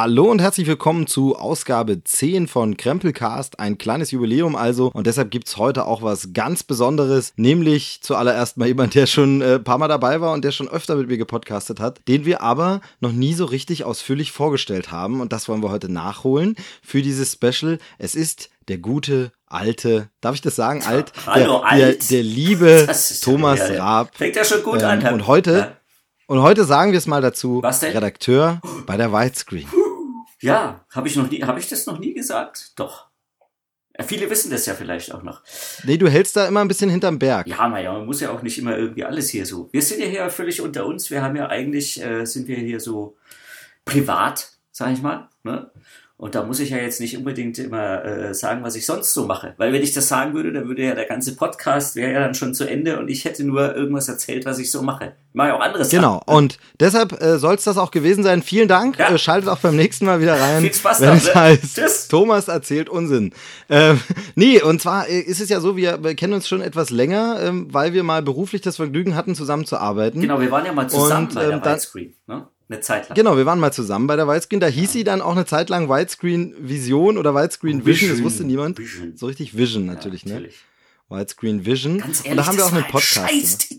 Hallo und herzlich willkommen zu Ausgabe 10 von Krempelcast. Ein kleines Jubiläum also und deshalb gibt's heute auch was ganz Besonderes, nämlich zuallererst mal jemand, der schon ein äh, paar Mal dabei war und der schon öfter mit mir gepodcastet hat, den wir aber noch nie so richtig ausführlich vorgestellt haben und das wollen wir heute nachholen für dieses Special. Es ist der gute, alte, darf ich das sagen, alt? Hallo, der, alt. Der, der liebe Thomas ja, ja. Raab. Fängt ja schon gut Ähm, an. und heute, Ja. und heute sagen wir es mal dazu, Was denn? Redakteur bei der Widescreen. Ja, habe ich noch nie, habe ich das noch nie gesagt? Doch. Viele wissen das ja vielleicht auch noch. Nee, du hältst da immer ein bisschen hinterm Berg. Ja, naja, man muss ja auch nicht immer irgendwie alles hier so. Wir sind ja hier völlig unter uns. Wir haben ja eigentlich, äh, sind wir hier so privat, sag ich mal. Ne? Und da muss ich ja jetzt nicht unbedingt immer äh, sagen, was ich sonst so mache. Weil wenn ich das sagen würde, dann würde ja der ganze Podcast wäre ja dann schon zu Ende und ich hätte nur irgendwas erzählt, was ich so mache. Ich mache ja auch anderes. Genau, und deshalb äh, soll es das auch gewesen sein. Vielen Dank. Ja. Äh, schaltet auch beim nächsten Mal wieder rein, Viel Spaß wenn es ne? heißt, Tschüss. Thomas erzählt Unsinn. Ähm, nee, und zwar äh, ist es ja so, wir, wir kennen uns schon etwas länger, ähm, weil wir mal beruflich das Vergnügen hatten, zusammenzuarbeiten. Genau, wir waren ja mal zusammen Und, bei der ähm, Widescreen. Ne? Eine Zeit lang. Genau, wir waren mal zusammen bei der Widescreen. Da hieß sie dann auch eine Zeit lang Widescreen Vision oder Widescreen Vision, das wusste niemand. Vision. So richtig Vision natürlich, ja, ne? natürlich. Widescreen Vision. Ganz ehrlich, und da haben wir auch einen Podcast. Ein.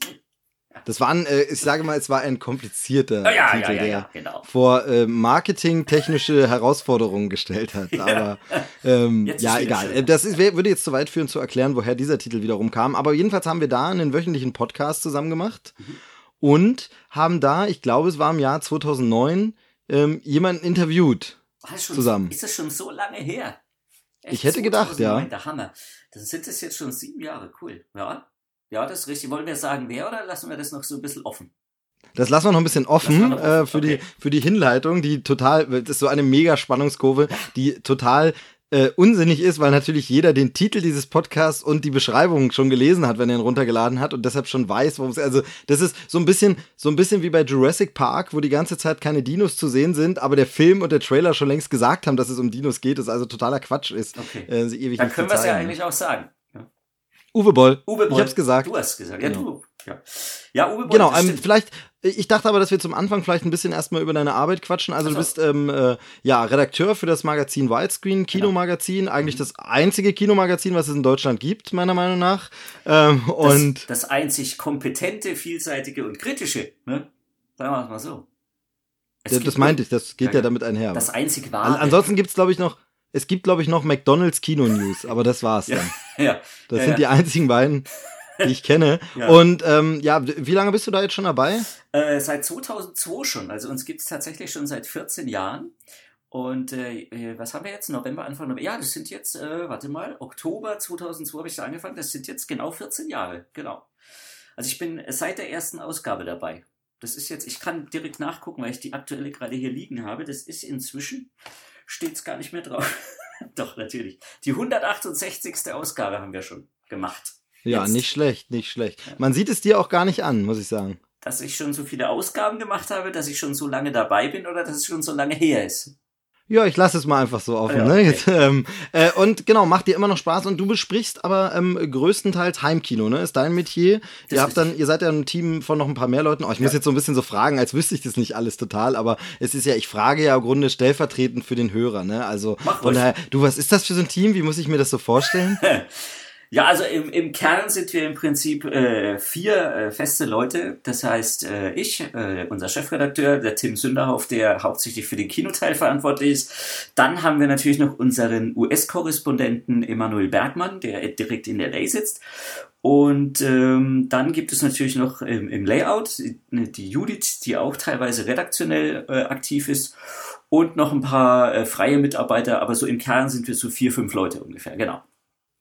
Das war ein, äh, ich sage mal, es war ein komplizierter Ja, ja, Titel, ja, ja, der ja, genau. vor äh, marketingtechnische Herausforderungen gestellt hat. Aber ähm, ja, egal. Das ist, würde jetzt zu weit führen zu erklären, woher dieser Titel wiederum kam. Aber jedenfalls haben wir da einen wöchentlichen Podcast zusammen gemacht Mhm. Und haben da, ich glaube, es war im Jahr 2009, ähm, jemanden interviewt. Das schon, Zusammen. Ist das schon so lange her? Echt? Ich hätte gedacht, 2009, ja. Der Hammer. Dann sind es jetzt schon sieben Jahre. Cool. Ja. Ja, das ist richtig. Wollen wir sagen, wer oder lassen wir das noch so ein bisschen offen? Das lassen wir noch ein bisschen offen, äh, für, okay. die, für die Hinleitung, die total, das ist so eine mega Spannungskurve, die total äh, unsinnig ist, weil natürlich jeder den Titel dieses Podcasts und die Beschreibung schon gelesen hat, wenn er ihn runtergeladen hat und deshalb schon weiß, worum es also das ist so ein bisschen so ein bisschen wie bei Jurassic Park, wo die ganze Zeit keine Dinos zu sehen sind, aber der Film und der Trailer schon längst gesagt haben, dass es um Dinos geht, das also totaler Quatsch ist. Okay. Äh, sie ewig Dann können wir es ja eigentlich auch sagen. Uwe Boll. Uwe Boll. Ich hab's gesagt. Du hast gesagt. Ja, Genau. du. Ja, ja Uwe Boll. Genau, ähm, vielleicht, ich dachte aber, dass wir zum Anfang vielleicht ein bisschen erstmal über deine Arbeit quatschen. Also du Ach bist ähm, äh, ja Redakteur für das Magazin Widescreen, Kinomagazin, eigentlich das einzige Kinomagazin, was es in Deutschland gibt, meiner Meinung nach. Ähm, das, und das einzig kompetente, vielseitige und kritische. Ne? Sagen wir es mal so. Es das, das meinte ich, das geht Ja, ja damit einher. Das einzig An, wahre. ansonsten gibt's glaube ich noch, es gibt glaube ich noch McDonald's Kino News, aber das war's ja, dann. ja. Das ja, sind die einzigen beiden, die ich kenne. Ja. Und ähm, ja, wie lange bist du da jetzt schon dabei? Äh, seit 2002 schon. Also uns gibt's tatsächlich schon seit 14 Jahren. Und äh, äh, was haben wir jetzt? November, Anfang November? Ja, das sind jetzt, äh, warte mal, Oktober 2002 habe ich da angefangen. Das sind jetzt genau 14 Jahre. Genau. Also ich bin seit der ersten Ausgabe dabei. Das ist jetzt, ich kann direkt nachgucken, weil ich die aktuelle gerade hier liegen habe. Das ist inzwischen, steht's gar nicht mehr drauf. Doch, natürlich. Die 168. Ausgabe haben wir schon gemacht. Ja, Jetzt. nicht schlecht, nicht schlecht. Man sieht es dir auch gar nicht an, muss ich sagen. dass ich schon so viele Ausgaben gemacht habe, dass ich schon so lange dabei bin oder dass es schon so lange her ist. Ja, ich lasse es mal einfach so offen. Ja, ne? okay. Jetzt, ähm, äh, und genau, macht dir immer noch Spaß und du besprichst aber ähm, größtenteils Heimkino, ne? Ist dein Metier. Das ihr habt dann, ihr seid ja ein Team von noch ein paar mehr Leuten. Oh, ich muss Ja. jetzt so ein bisschen so fragen, als wüsste ich das nicht alles total, aber es ist ja, ich frage ja im Grunde stellvertretend für den Hörer, ne? Also Mach von daher, du, was ist das für so ein Team? Wie muss ich mir das so vorstellen? Ja, also im, im Kern sind wir im Prinzip äh, vier äh, feste Leute. Das heißt, äh, ich, äh, unser Chefredakteur, der Tim Sünderhoff, der hauptsächlich für den Kinoteil verantwortlich ist. Dann haben wir natürlich noch unseren US-Korrespondenten Emanuel Bergmann, der direkt in LA sitzt. Und ähm, dann gibt es natürlich noch im, im Layout die, die Judith, die auch teilweise redaktionell äh, aktiv ist. Und noch ein paar äh, freie Mitarbeiter, aber so im Kern sind wir so vier, fünf Leute ungefähr, genau.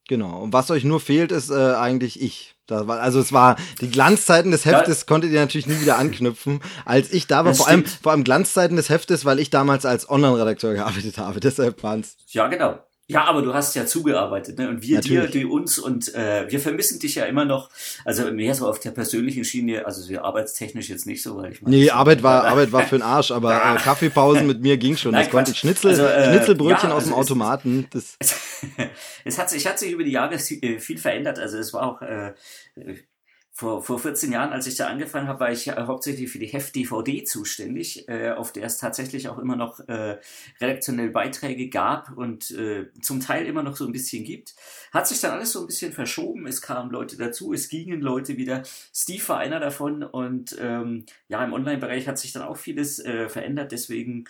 Genau. Und was euch nur fehlt, ist äh, eigentlich ich. Da war, also es war die Glanzzeiten des Heftes konntet ihr natürlich nie wieder anknüpfen, als ich da war. Das Vor allem, vor allem Glanzzeiten des Heftes, weil ich damals als Online-Redakteur gearbeitet habe. Deshalb waren's. Ja, genau. Ja, aber du hast ja zugearbeitet, ne? Und wir Natürlich. dir, die uns und äh, wir vermissen dich ja immer noch. Also mehr so auf der persönlichen Schiene, also so arbeitstechnisch jetzt nicht so, weil ich meine. Nee, Arbeit war, Arbeit war für den Arsch, aber äh, Kaffeepausen mit mir ging schon. Nein, das konnte ich. Schnitzel, Also, äh, Schnitzelbrötchen ja, aus dem also es- Automaten. Das, es hat sich, hat sich über die Jahre äh, viel verändert. Also es war auch äh, vor, vor 14 Jahren, als ich da angefangen habe, war ich hauptsächlich für die Heft-DVD zuständig, äh, auf der es tatsächlich auch immer noch äh, redaktionelle Beiträge gab und äh, zum Teil immer noch so ein bisschen gibt. Hat sich dann alles so ein bisschen verschoben, es kamen Leute dazu, es gingen Leute wieder. Steve war einer davon und ähm, ja, im Online-Bereich hat sich dann auch vieles äh, verändert, deswegen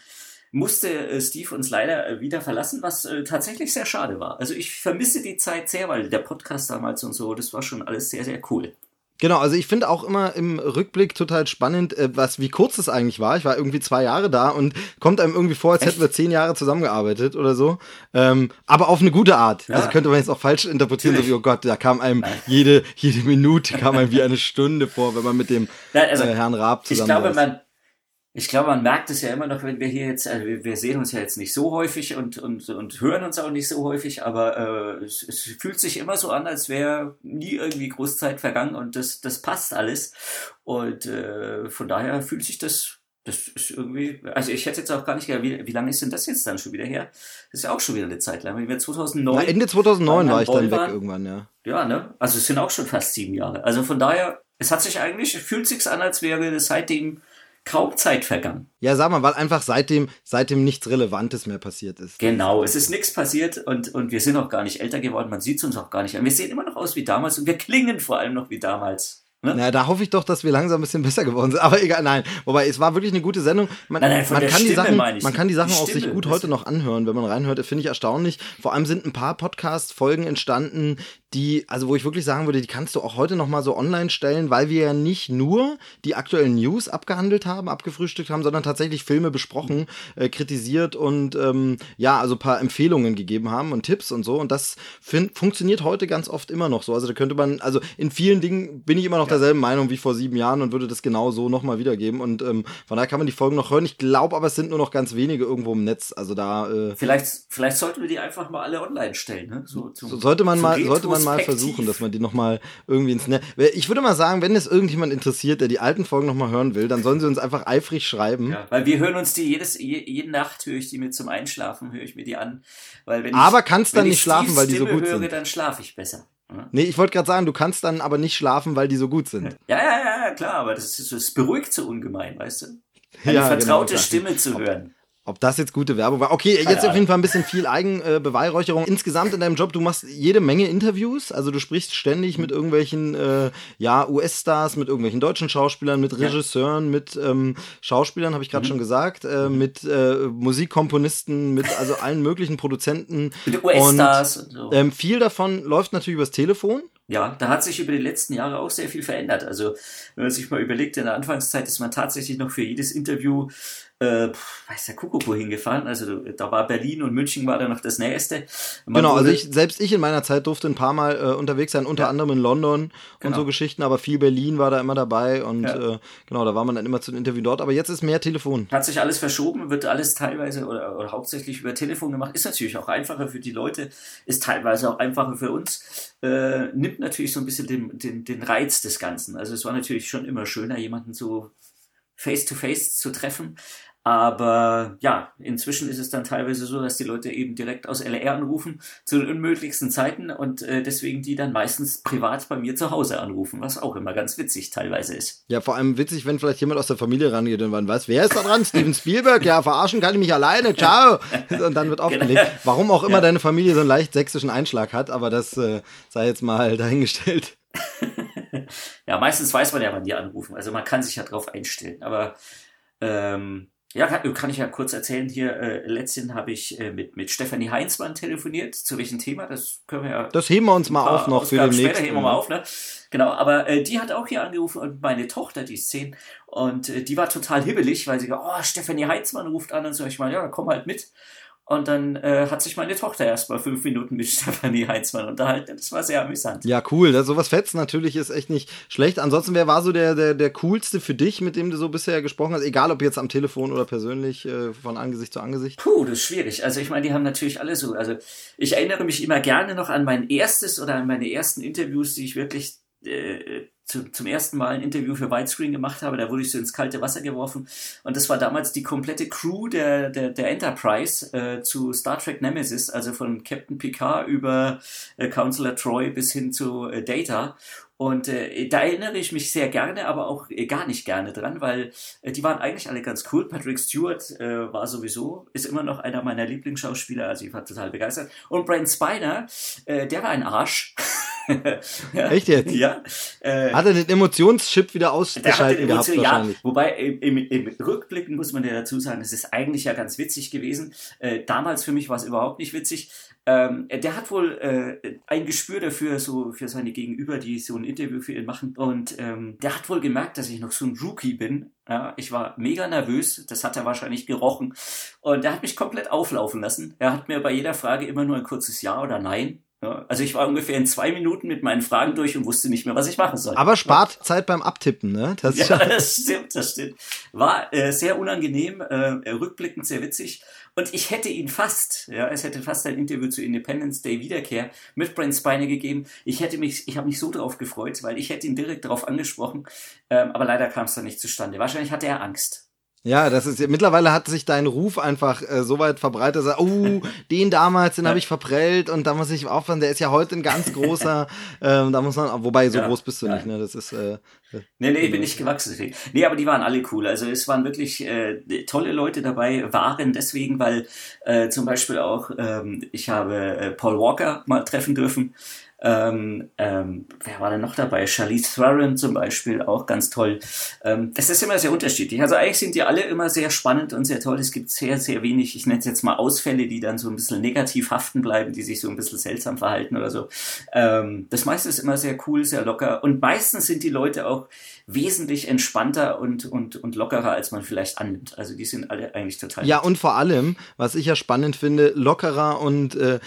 musste äh, Steve uns leider äh, wieder verlassen, was äh, tatsächlich sehr schade war. Also ich vermisse die Zeit sehr, weil der Podcast damals und so, das war schon alles sehr, sehr cool. Genau, also ich finde auch immer im Rückblick total spannend, äh, was wie kurz es eigentlich war. Ich war irgendwie zwei Jahre da und kommt einem irgendwie vor, als Echt? hätten wir zehn Jahre zusammengearbeitet oder so. Ähm, aber auf eine gute Art. Ja. Also könnte man jetzt auch falsch interpretieren, Natürlich. so wie, oh Gott, da kam einem jede, jede Minute kam einem wie eine Stunde vor, wenn man mit dem Nein, also, äh, Herrn Raab zusammen Ich glaube, man, ich glaube, man merkt es ja immer noch, wenn wir hier jetzt, also wir sehen uns ja jetzt nicht so häufig und, und, und hören uns auch nicht so häufig, aber äh, es, es fühlt sich immer so an, als wäre nie irgendwie Großzeit vergangen und das, das passt alles. Und äh, von daher fühlt sich das, das ist irgendwie, also ich hätte jetzt auch gar nicht gedacht, wie, wie lange ist denn das jetzt dann schon wieder her? Das ist ja auch schon wieder eine Zeit lang. Wenn wir 2009. Na, Ende 2009 war ich dann weg irgendwann, ja. Ja, ne? Also es sind auch schon fast sieben Jahre. Also von daher, es hat sich eigentlich, fühlt sich an, als wäre es seitdem kaum Zeit vergangen. Ja, sag mal, weil einfach seitdem, seitdem nichts Relevantes mehr passiert ist. Genau, es ist nichts passiert und, und wir sind auch gar nicht älter geworden, man sieht es uns auch gar nicht an. Wir sehen immer noch aus wie damals und wir klingen vor allem noch wie damals. Ne? Na, da hoffe ich doch, dass wir langsam ein bisschen besser geworden sind. Aber egal, nein. Wobei, es war wirklich eine gute Sendung. Man, nein, nein, man kann Stimme, die Sachen, man kann die Sachen die auch sich gut heute noch anhören, wenn man reinhört. Finde ich erstaunlich. Vor allem sind ein paar Podcast-Folgen entstanden, die, also wo ich wirklich sagen würde, die kannst du auch heute noch mal so online stellen, weil wir ja nicht nur die aktuellen News abgehandelt haben, abgefrühstückt haben, sondern tatsächlich Filme besprochen, äh, kritisiert und ähm, ja, also paar Empfehlungen gegeben haben und Tipps und so. Und das funktioniert heute ganz oft immer noch so. Also da könnte man, also in vielen Dingen bin ich immer noch. Derselben Meinung wie vor sieben Jahren und würde das genau so noch mal wiedergeben. Und ähm, von daher kann man die Folgen noch hören. Ich glaube aber, es sind nur noch ganz wenige irgendwo im Netz. Also da. Äh, vielleicht, vielleicht sollten wir die einfach mal alle online stellen. Ne? So, zum, sollte man mal, sollte man mal versuchen, dass man die nochmal irgendwie ins Netz. Ich würde mal sagen, wenn es irgendjemand interessiert, der die alten Folgen nochmal hören will, dann sollen sie uns einfach eifrig schreiben. Ja, weil wir hören uns die jedes, jede Nacht höre ich die mir zum Einschlafen, höre ich mir die an. Weil wenn aber ich, kannst dann nicht schlafen, weil die so gut höre, sind. dann schlafe ich besser. Nee, ich wollte gerade sagen, du kannst dann aber nicht schlafen, weil die so gut sind. Ja, ja, ja, klar, aber das, ist, das beruhigt so ungemein, weißt du? Eine ja, genau, vertraute genau, Stimme zu hören. Ob das jetzt gute Werbung war? Okay, jetzt auf jeden Fall ein bisschen viel Eigenbeweihräucherung. Äh, Insgesamt in deinem Job, du machst jede Menge Interviews, also du sprichst ständig mit irgendwelchen äh, ja, US-Stars, mit irgendwelchen deutschen Schauspielern, mit Regisseuren, mit ähm, Schauspielern, habe ich gerade mhm. schon gesagt, äh, mhm. mit äh, Musikkomponisten, mit also allen möglichen Produzenten. Mit US-Stars. Und, so. ähm, viel davon läuft natürlich übers Telefon. Ja, da hat sich über die letzten Jahre auch sehr viel verändert. Also, wenn man sich mal überlegt, in der Anfangszeit ist man tatsächlich noch für jedes Interview äh, weiß der Kuckuck wohin gefahren. Also da war Berlin und München war da noch das Nächste. Man genau, also ich, selbst ich in meiner Zeit durfte ein paar Mal äh, unterwegs sein, unter ja. anderem in London genau. und so Geschichten, aber viel Berlin war da immer dabei und ja. äh, genau, da war man dann immer zu den Interview dort. Aber jetzt ist mehr Telefon. Hat sich alles verschoben, wird alles teilweise oder, oder hauptsächlich über Telefon gemacht. Ist natürlich auch einfacher für die Leute, ist teilweise auch einfacher für uns. Äh, nimmt natürlich so ein bisschen den, den, den Reiz des Ganzen. Also es war natürlich schon immer schöner, jemanden so face to face zu treffen. Aber ja, inzwischen ist es dann teilweise so, dass die Leute eben direkt aus LR anrufen zu den unmöglichsten Zeiten und äh, deswegen die dann meistens privat bei mir zu Hause anrufen, was auch immer ganz witzig teilweise ist. Ja, vor allem witzig, wenn vielleicht jemand aus der Familie rangeht und man weiß, wer ist da dran? Steven Spielberg? Ja, verarschen kann ich mich alleine. Ciao. Und dann wird aufgelegt. Genau. Warum auch immer ja. deine Familie so einen leicht sächsischen Einschlag hat, aber das äh, sei jetzt mal dahingestellt. ja, meistens weiß man ja, wann die anrufen. Also man kann sich ja drauf einstellen. Aber ähm, ja, kann, kann, ich ja kurz erzählen. Hier, äh, letztens habe ich äh, mit, mit Stefanie Heinzmann telefoniert. Zu welchem Thema? Das können wir ja. Das heben wir uns mal auf noch für den nächsten. heben wir mal auf, ne? Genau, aber äh, die hat auch hier angerufen und meine Tochter, die ist zehn, und äh, die war total hibbelig, weil sie, oh, Stefanie Heinzmann ruft an und so. Ich meine, ja, komm halt mit. Und dann äh, hat sich meine Tochter erst mal fünf Minuten mit Stefanie Heinzmann unterhalten. Das war sehr amüsant. Ja, cool. Das, sowas fetzt natürlich ist echt nicht schlecht. Ansonsten, wer war so der, der, der coolste für dich, mit dem du so bisher gesprochen hast? Egal, ob jetzt am Telefon oder persönlich, äh, von Angesicht zu Angesicht? Puh, das ist schwierig. Also ich meine, die haben natürlich alle so. Also ich erinnere mich immer gerne noch an mein erstes oder an meine ersten Interviews, die ich wirklich äh, zu, zum ersten Mal ein Interview für Widescreen gemacht habe. Da wurde ich so ins kalte Wasser geworfen. Und das war damals die komplette Crew der, der, der Enterprise äh, zu Star Trek Nemesis, also von Captain Picard über äh, Counselor Troy bis hin zu äh, Data. Und äh, da erinnere ich mich sehr gerne, aber auch äh, gar nicht gerne dran, weil äh, die waren eigentlich alle ganz cool. Patrick Stewart äh, war sowieso, ist immer noch einer meiner Lieblingsschauspieler, also ich war total begeistert. Und Brent Spiner, äh, der war ein Arsch. ja. Echt jetzt? Ja. Äh, Hat er den Emotionschip wieder ausgeschaltet gehabt wahrscheinlich? Ja, wobei im, im, Rückblicken muss man ja dazu sagen, es ist eigentlich ja ganz witzig gewesen. Äh, damals für mich war es überhaupt nicht witzig. Ähm, der hat wohl äh, ein Gespür dafür, so für seine Gegenüber, die so ein Interview für ihn machen. Und ähm, der hat wohl gemerkt, dass ich noch so ein Rookie bin. Ja, ich war mega nervös, das hat er wahrscheinlich gerochen. Und er hat mich komplett auflaufen lassen. Er hat mir bei jeder Frage immer nur ein kurzes Ja oder Nein ja, also ich war ungefähr in zwei Minuten mit meinen Fragen durch und wusste nicht mehr, was ich machen soll. Aber spart ja. Zeit beim Abtippen, ne? Das ja, das stimmt, das stimmt. War äh, sehr unangenehm, äh, rückblickend sehr witzig. Und ich hätte ihn fast, ja, es hätte fast ein Interview zu Independence Day Wiederkehr mit Brent Spiner gegeben. Ich hätte mich, ich habe mich so darauf gefreut, weil ich hätte ihn direkt darauf angesprochen. Ähm, aber leider kam es dann nicht zustande. Wahrscheinlich hatte er Angst. Ja, das ist mittlerweile hat sich dein Ruf einfach äh, so weit verbreitet, dass er, oh, den damals, den habe ich verprellt und da muss ich aufpassen, der ist ja heute ein ganz großer, ähm, da muss man, wobei so ja, groß bist du ja. nicht, ne? Das ist äh, Nee, nee, ich bin nicht gewachsen. Nee, aber die waren alle cool. Also es waren wirklich äh, tolle Leute dabei, waren deswegen, weil äh, zum Beispiel auch, ähm, ich habe äh, Paul Walker mal treffen dürfen. Ähm, ähm, wer war denn noch dabei? Charlize Theron zum Beispiel, auch ganz toll. Ähm, das ist immer sehr unterschiedlich. Also eigentlich sind die alle immer sehr spannend und sehr toll. Es gibt sehr, sehr wenig, ich nenne es jetzt mal Ausfälle, die dann so ein bisschen negativ haften bleiben, die sich so ein bisschen seltsam verhalten oder so. Ähm, das meiste ist immer sehr cool, sehr locker. Und meistens sind die Leute auch wesentlich entspannter und, und, und lockerer, als man vielleicht annimmt. Also die sind alle eigentlich total. Ja, und vor allem, was ich ja spannend finde, lockerer und äh,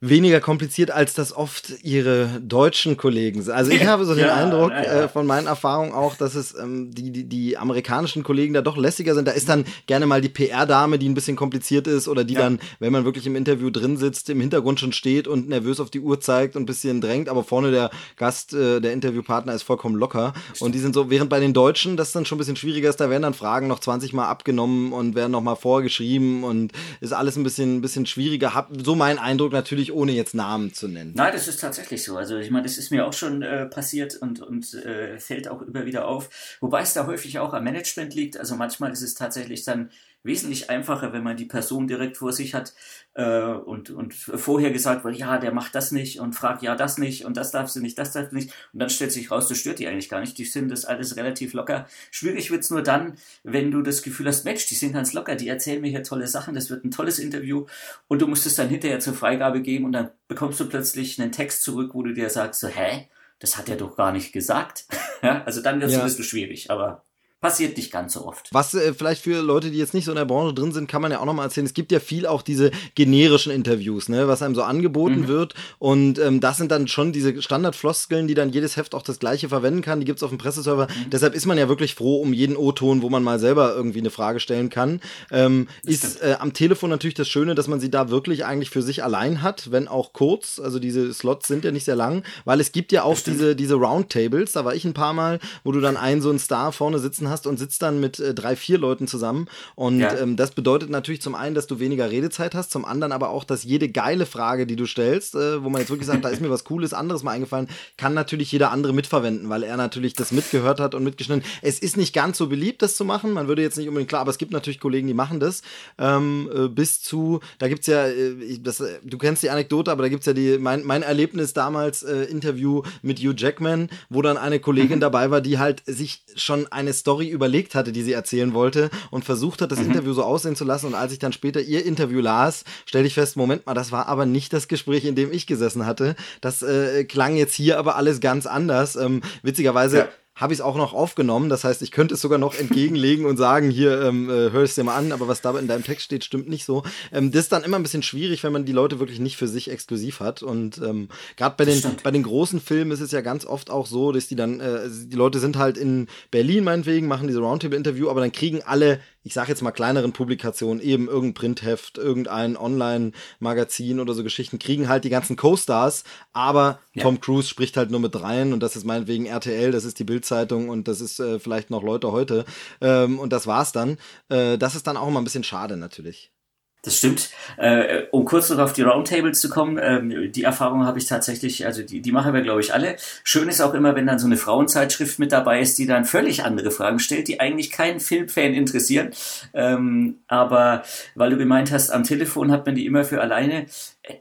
weniger kompliziert, als das oft ihre deutschen Kollegen sind. Also ich habe so den ja, Eindruck ja. Äh, von meinen Erfahrungen auch, dass es ähm, die, die, die amerikanischen Kollegen da doch lässiger sind. Da ist dann gerne mal die PR-Dame, die ein bisschen kompliziert ist oder die ja. dann, wenn man wirklich im Interview drin sitzt, im Hintergrund schon steht und nervös auf die Uhr zeigt und ein bisschen drängt, aber vorne der Gast, äh, der Interviewpartner ist vollkommen locker. Und die sind so, während bei den Deutschen das dann schon ein bisschen schwieriger ist, da werden dann Fragen noch 20 Mal abgenommen und werden noch mal vorgeschrieben und ist alles ein bisschen, ein bisschen schwieriger. Hab so mein Eindruck natürlich ohne jetzt Namen zu nennen. Nein, das ist tatsächlich so. Also ich meine, das ist mir auch schon äh, passiert und, und äh, fällt auch immer wieder auf. Wobei es da häufig auch am Management liegt. Also manchmal ist es tatsächlich dann wesentlich einfacher, wenn man die Person direkt vor sich hat äh, und, und vorher gesagt wird, ja, der macht das nicht und fragt, ja, das nicht und das darfst du nicht, das darfst du nicht. Und dann stellt sich raus, das stört die eigentlich gar nicht. Die sind das alles relativ locker. Schwierig wird's nur dann, wenn du das Gefühl hast, Mensch, die sind ganz locker, die erzählen mir hier tolle Sachen, das wird ein tolles Interview und du musst es dann hinterher zur Freigabe geben und dann bekommst du plötzlich einen Text zurück, wo du dir sagst, so, hä? Das hat er doch gar nicht gesagt. also dann wird es ja. ein bisschen schwierig, aber Passiert nicht ganz so oft. Was äh, vielleicht für Leute, die jetzt nicht so in der Branche drin sind, kann man ja auch nochmal erzählen. Es gibt ja viel auch diese generischen Interviews, ne, was einem so angeboten mhm. wird. Und ähm, das sind dann schon diese Standardfloskeln, die dann jedes Heft auch das gleiche verwenden kann. Die gibt's auf dem Presseserver. Mhm. Deshalb ist man ja wirklich froh um jeden O-Ton, wo man mal selber irgendwie eine Frage stellen kann. Ähm, ist äh, am Telefon natürlich das Schöne, dass man sie da wirklich eigentlich für sich allein hat, wenn auch kurz. Also diese Slots sind ja nicht sehr lang, weil es gibt ja auch diese, diese Roundtables, da war ich ein paar Mal, wo du dann einen so einen Star vorne sitzen sitzen hast und sitzt dann mit äh, drei, vier Leuten zusammen. Und ja. ähm, das bedeutet natürlich zum einen, dass du weniger Redezeit hast, zum anderen aber auch, dass jede geile Frage, die du stellst, äh, wo man jetzt wirklich sagt, da ist mir was Cooles, anderes mal eingefallen, kann natürlich jeder andere mitverwenden, weil er natürlich das mitgehört hat und mitgeschnitten. Es ist nicht ganz so beliebt, das zu machen. Man würde jetzt nicht unbedingt klar, aber es gibt natürlich Kollegen, die machen das. Ähm, äh, bis zu, da gibt es ja, äh, das, äh, du kennst die Anekdote, aber da gibt es ja die, mein, mein Erlebnis damals, äh, Interview mit Hugh Jackman, wo dann eine Kollegin dabei war, die halt sich schon eine Story Story überlegt hatte, die sie erzählen wollte und versucht hat, das mhm. Interview so aussehen zu lassen. Und als ich dann später ihr Interview las, stellte ich fest, Moment mal, das war aber nicht das Gespräch, in dem ich gesessen hatte. Das äh, klang jetzt hier aber alles ganz anders. Ähm, witzigerweise ja habe ich es auch noch aufgenommen. Das heißt, ich könnte es sogar noch entgegenlegen und sagen, hier, ähm, äh, hör es dir mal an, aber was da in deinem Text steht, stimmt nicht so. Ähm, das ist dann immer ein bisschen schwierig, wenn man die Leute wirklich nicht für sich exklusiv hat. Und ähm, gerade bei den, bei den großen Filmen ist es ja ganz oft auch so, dass die dann, äh, die Leute sind halt in Berlin meinetwegen, machen diese Roundtable-Interview, aber dann kriegen alle ich sage jetzt mal kleineren Publikationen, eben irgendein Printheft, irgendein Online-Magazin oder so Geschichten, kriegen halt die ganzen Co-Stars, aber ja. Tom Cruise spricht halt nur mit rein und das ist meinetwegen RTL, das ist die Bildzeitung und das ist äh, vielleicht noch Leute heute ähm, und das war's dann. Äh, das ist dann auch immer ein bisschen schade natürlich. Das stimmt. Äh, um kurz noch auf die Roundtables zu kommen, ähm, die Erfahrung habe ich tatsächlich, also die, die machen wir, glaube ich, alle. Schön ist auch immer, wenn dann so eine Frauenzeitschrift mit dabei ist, die dann völlig andere Fragen stellt, die eigentlich keinen Filmfan interessieren. Ähm, aber weil du gemeint hast, am Telefon hat man die immer für alleine.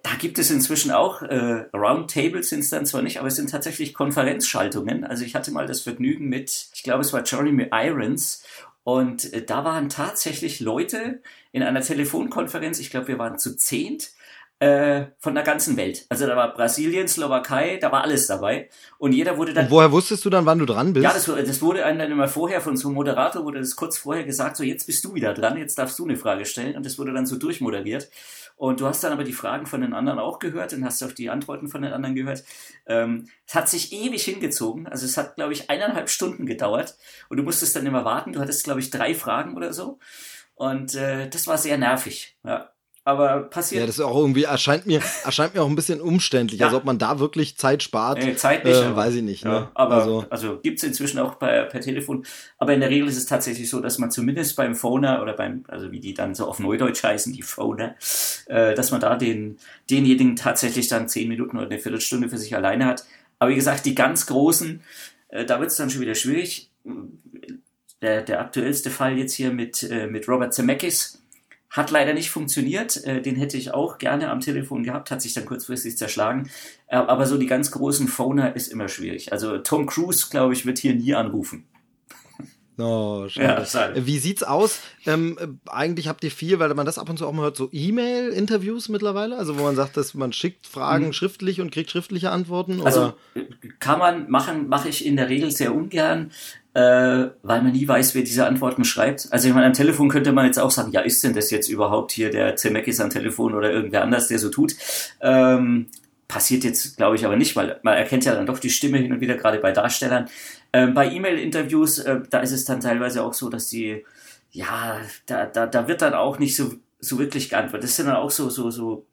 Da gibt es inzwischen auch, äh, Roundtables sind es dann zwar nicht, aber es sind tatsächlich Konferenzschaltungen. Also ich hatte mal das Vergnügen mit, ich glaube, es war Jeremy Irons und äh, da waren tatsächlich Leute in einer Telefonkonferenz, ich glaube, wir waren zu zehnt, äh, von der ganzen Welt. Also da war Brasilien, Slowakei, da war alles dabei. Und jeder wurde dann. Und woher wusstest du dann, wann du dran bist? Ja, das, das wurde einem dann immer vorher von so einem Moderator, wurde das kurz vorher gesagt, so jetzt bist du wieder dran, jetzt darfst du eine Frage stellen. Und das wurde dann so durchmoderiert. Und du hast dann aber die Fragen von den anderen auch gehört und hast auch die Antworten von den anderen gehört. Ähm, es hat sich ewig hingezogen. Also es hat, glaube ich, eineinhalb Stunden gedauert. Und du musstest dann immer warten. Du hattest, glaube ich, drei Fragen oder so. Und äh, das war sehr nervig. Ja aber passiert. Ja, das ist auch irgendwie, erscheint mir, erscheint mir auch ein bisschen umständlich, ja. als ob man da wirklich Zeit spart. Nee, Zeit nicht, äh, weiß ich nicht. Ja, ne? Aber also, also gibt es inzwischen auch per, per Telefon. Aber in der Regel ist es tatsächlich so, dass man zumindest beim Phoner oder beim, also wie die dann so auf Neudeutsch heißen, die Phoner, äh, dass man da den, denjenigen tatsächlich dann zehn Minuten oder eine Viertelstunde für sich alleine hat. Aber wie gesagt, die ganz großen, äh, da wird es dann schon wieder schwierig. Der, der aktuellste Fall jetzt hier mit, äh, mit Robert Zemeckis, hat leider nicht funktioniert. Äh, den hätte ich auch gerne am Telefon gehabt, hat sich dann kurzfristig zerschlagen. Äh, aber so die ganz großen Phoner ist immer schwierig. Also Tom Cruise, glaube ich, wird hier nie anrufen. Oh, schade. Ja, Wie sieht's aus? Ähm, eigentlich habt ihr viel, weil man das ab und zu auch mal hört, so E-Mail-Interviews mittlerweile, also wo man sagt, dass man schickt Fragen mhm. schriftlich und kriegt schriftliche Antworten? Also, oder? Also kann man machen, mache ich in der Regel sehr ungern äh, weil man nie weiß, wer diese Antworten schreibt. Also ich meine, am Telefon könnte man jetzt auch sagen, ja, ist denn das jetzt überhaupt hier der Zemekis am Telefon oder irgendwer anders, der so tut? Ähm, passiert jetzt, glaube ich, aber nicht, weil man erkennt ja dann doch die Stimme hin und wieder, gerade bei Darstellern. Ähm, bei E-Mail-Interviews, äh, da ist es dann teilweise auch so, dass die, ja, da, da, da wird dann auch nicht so, so wirklich geantwortet. Das sind dann auch so, so, so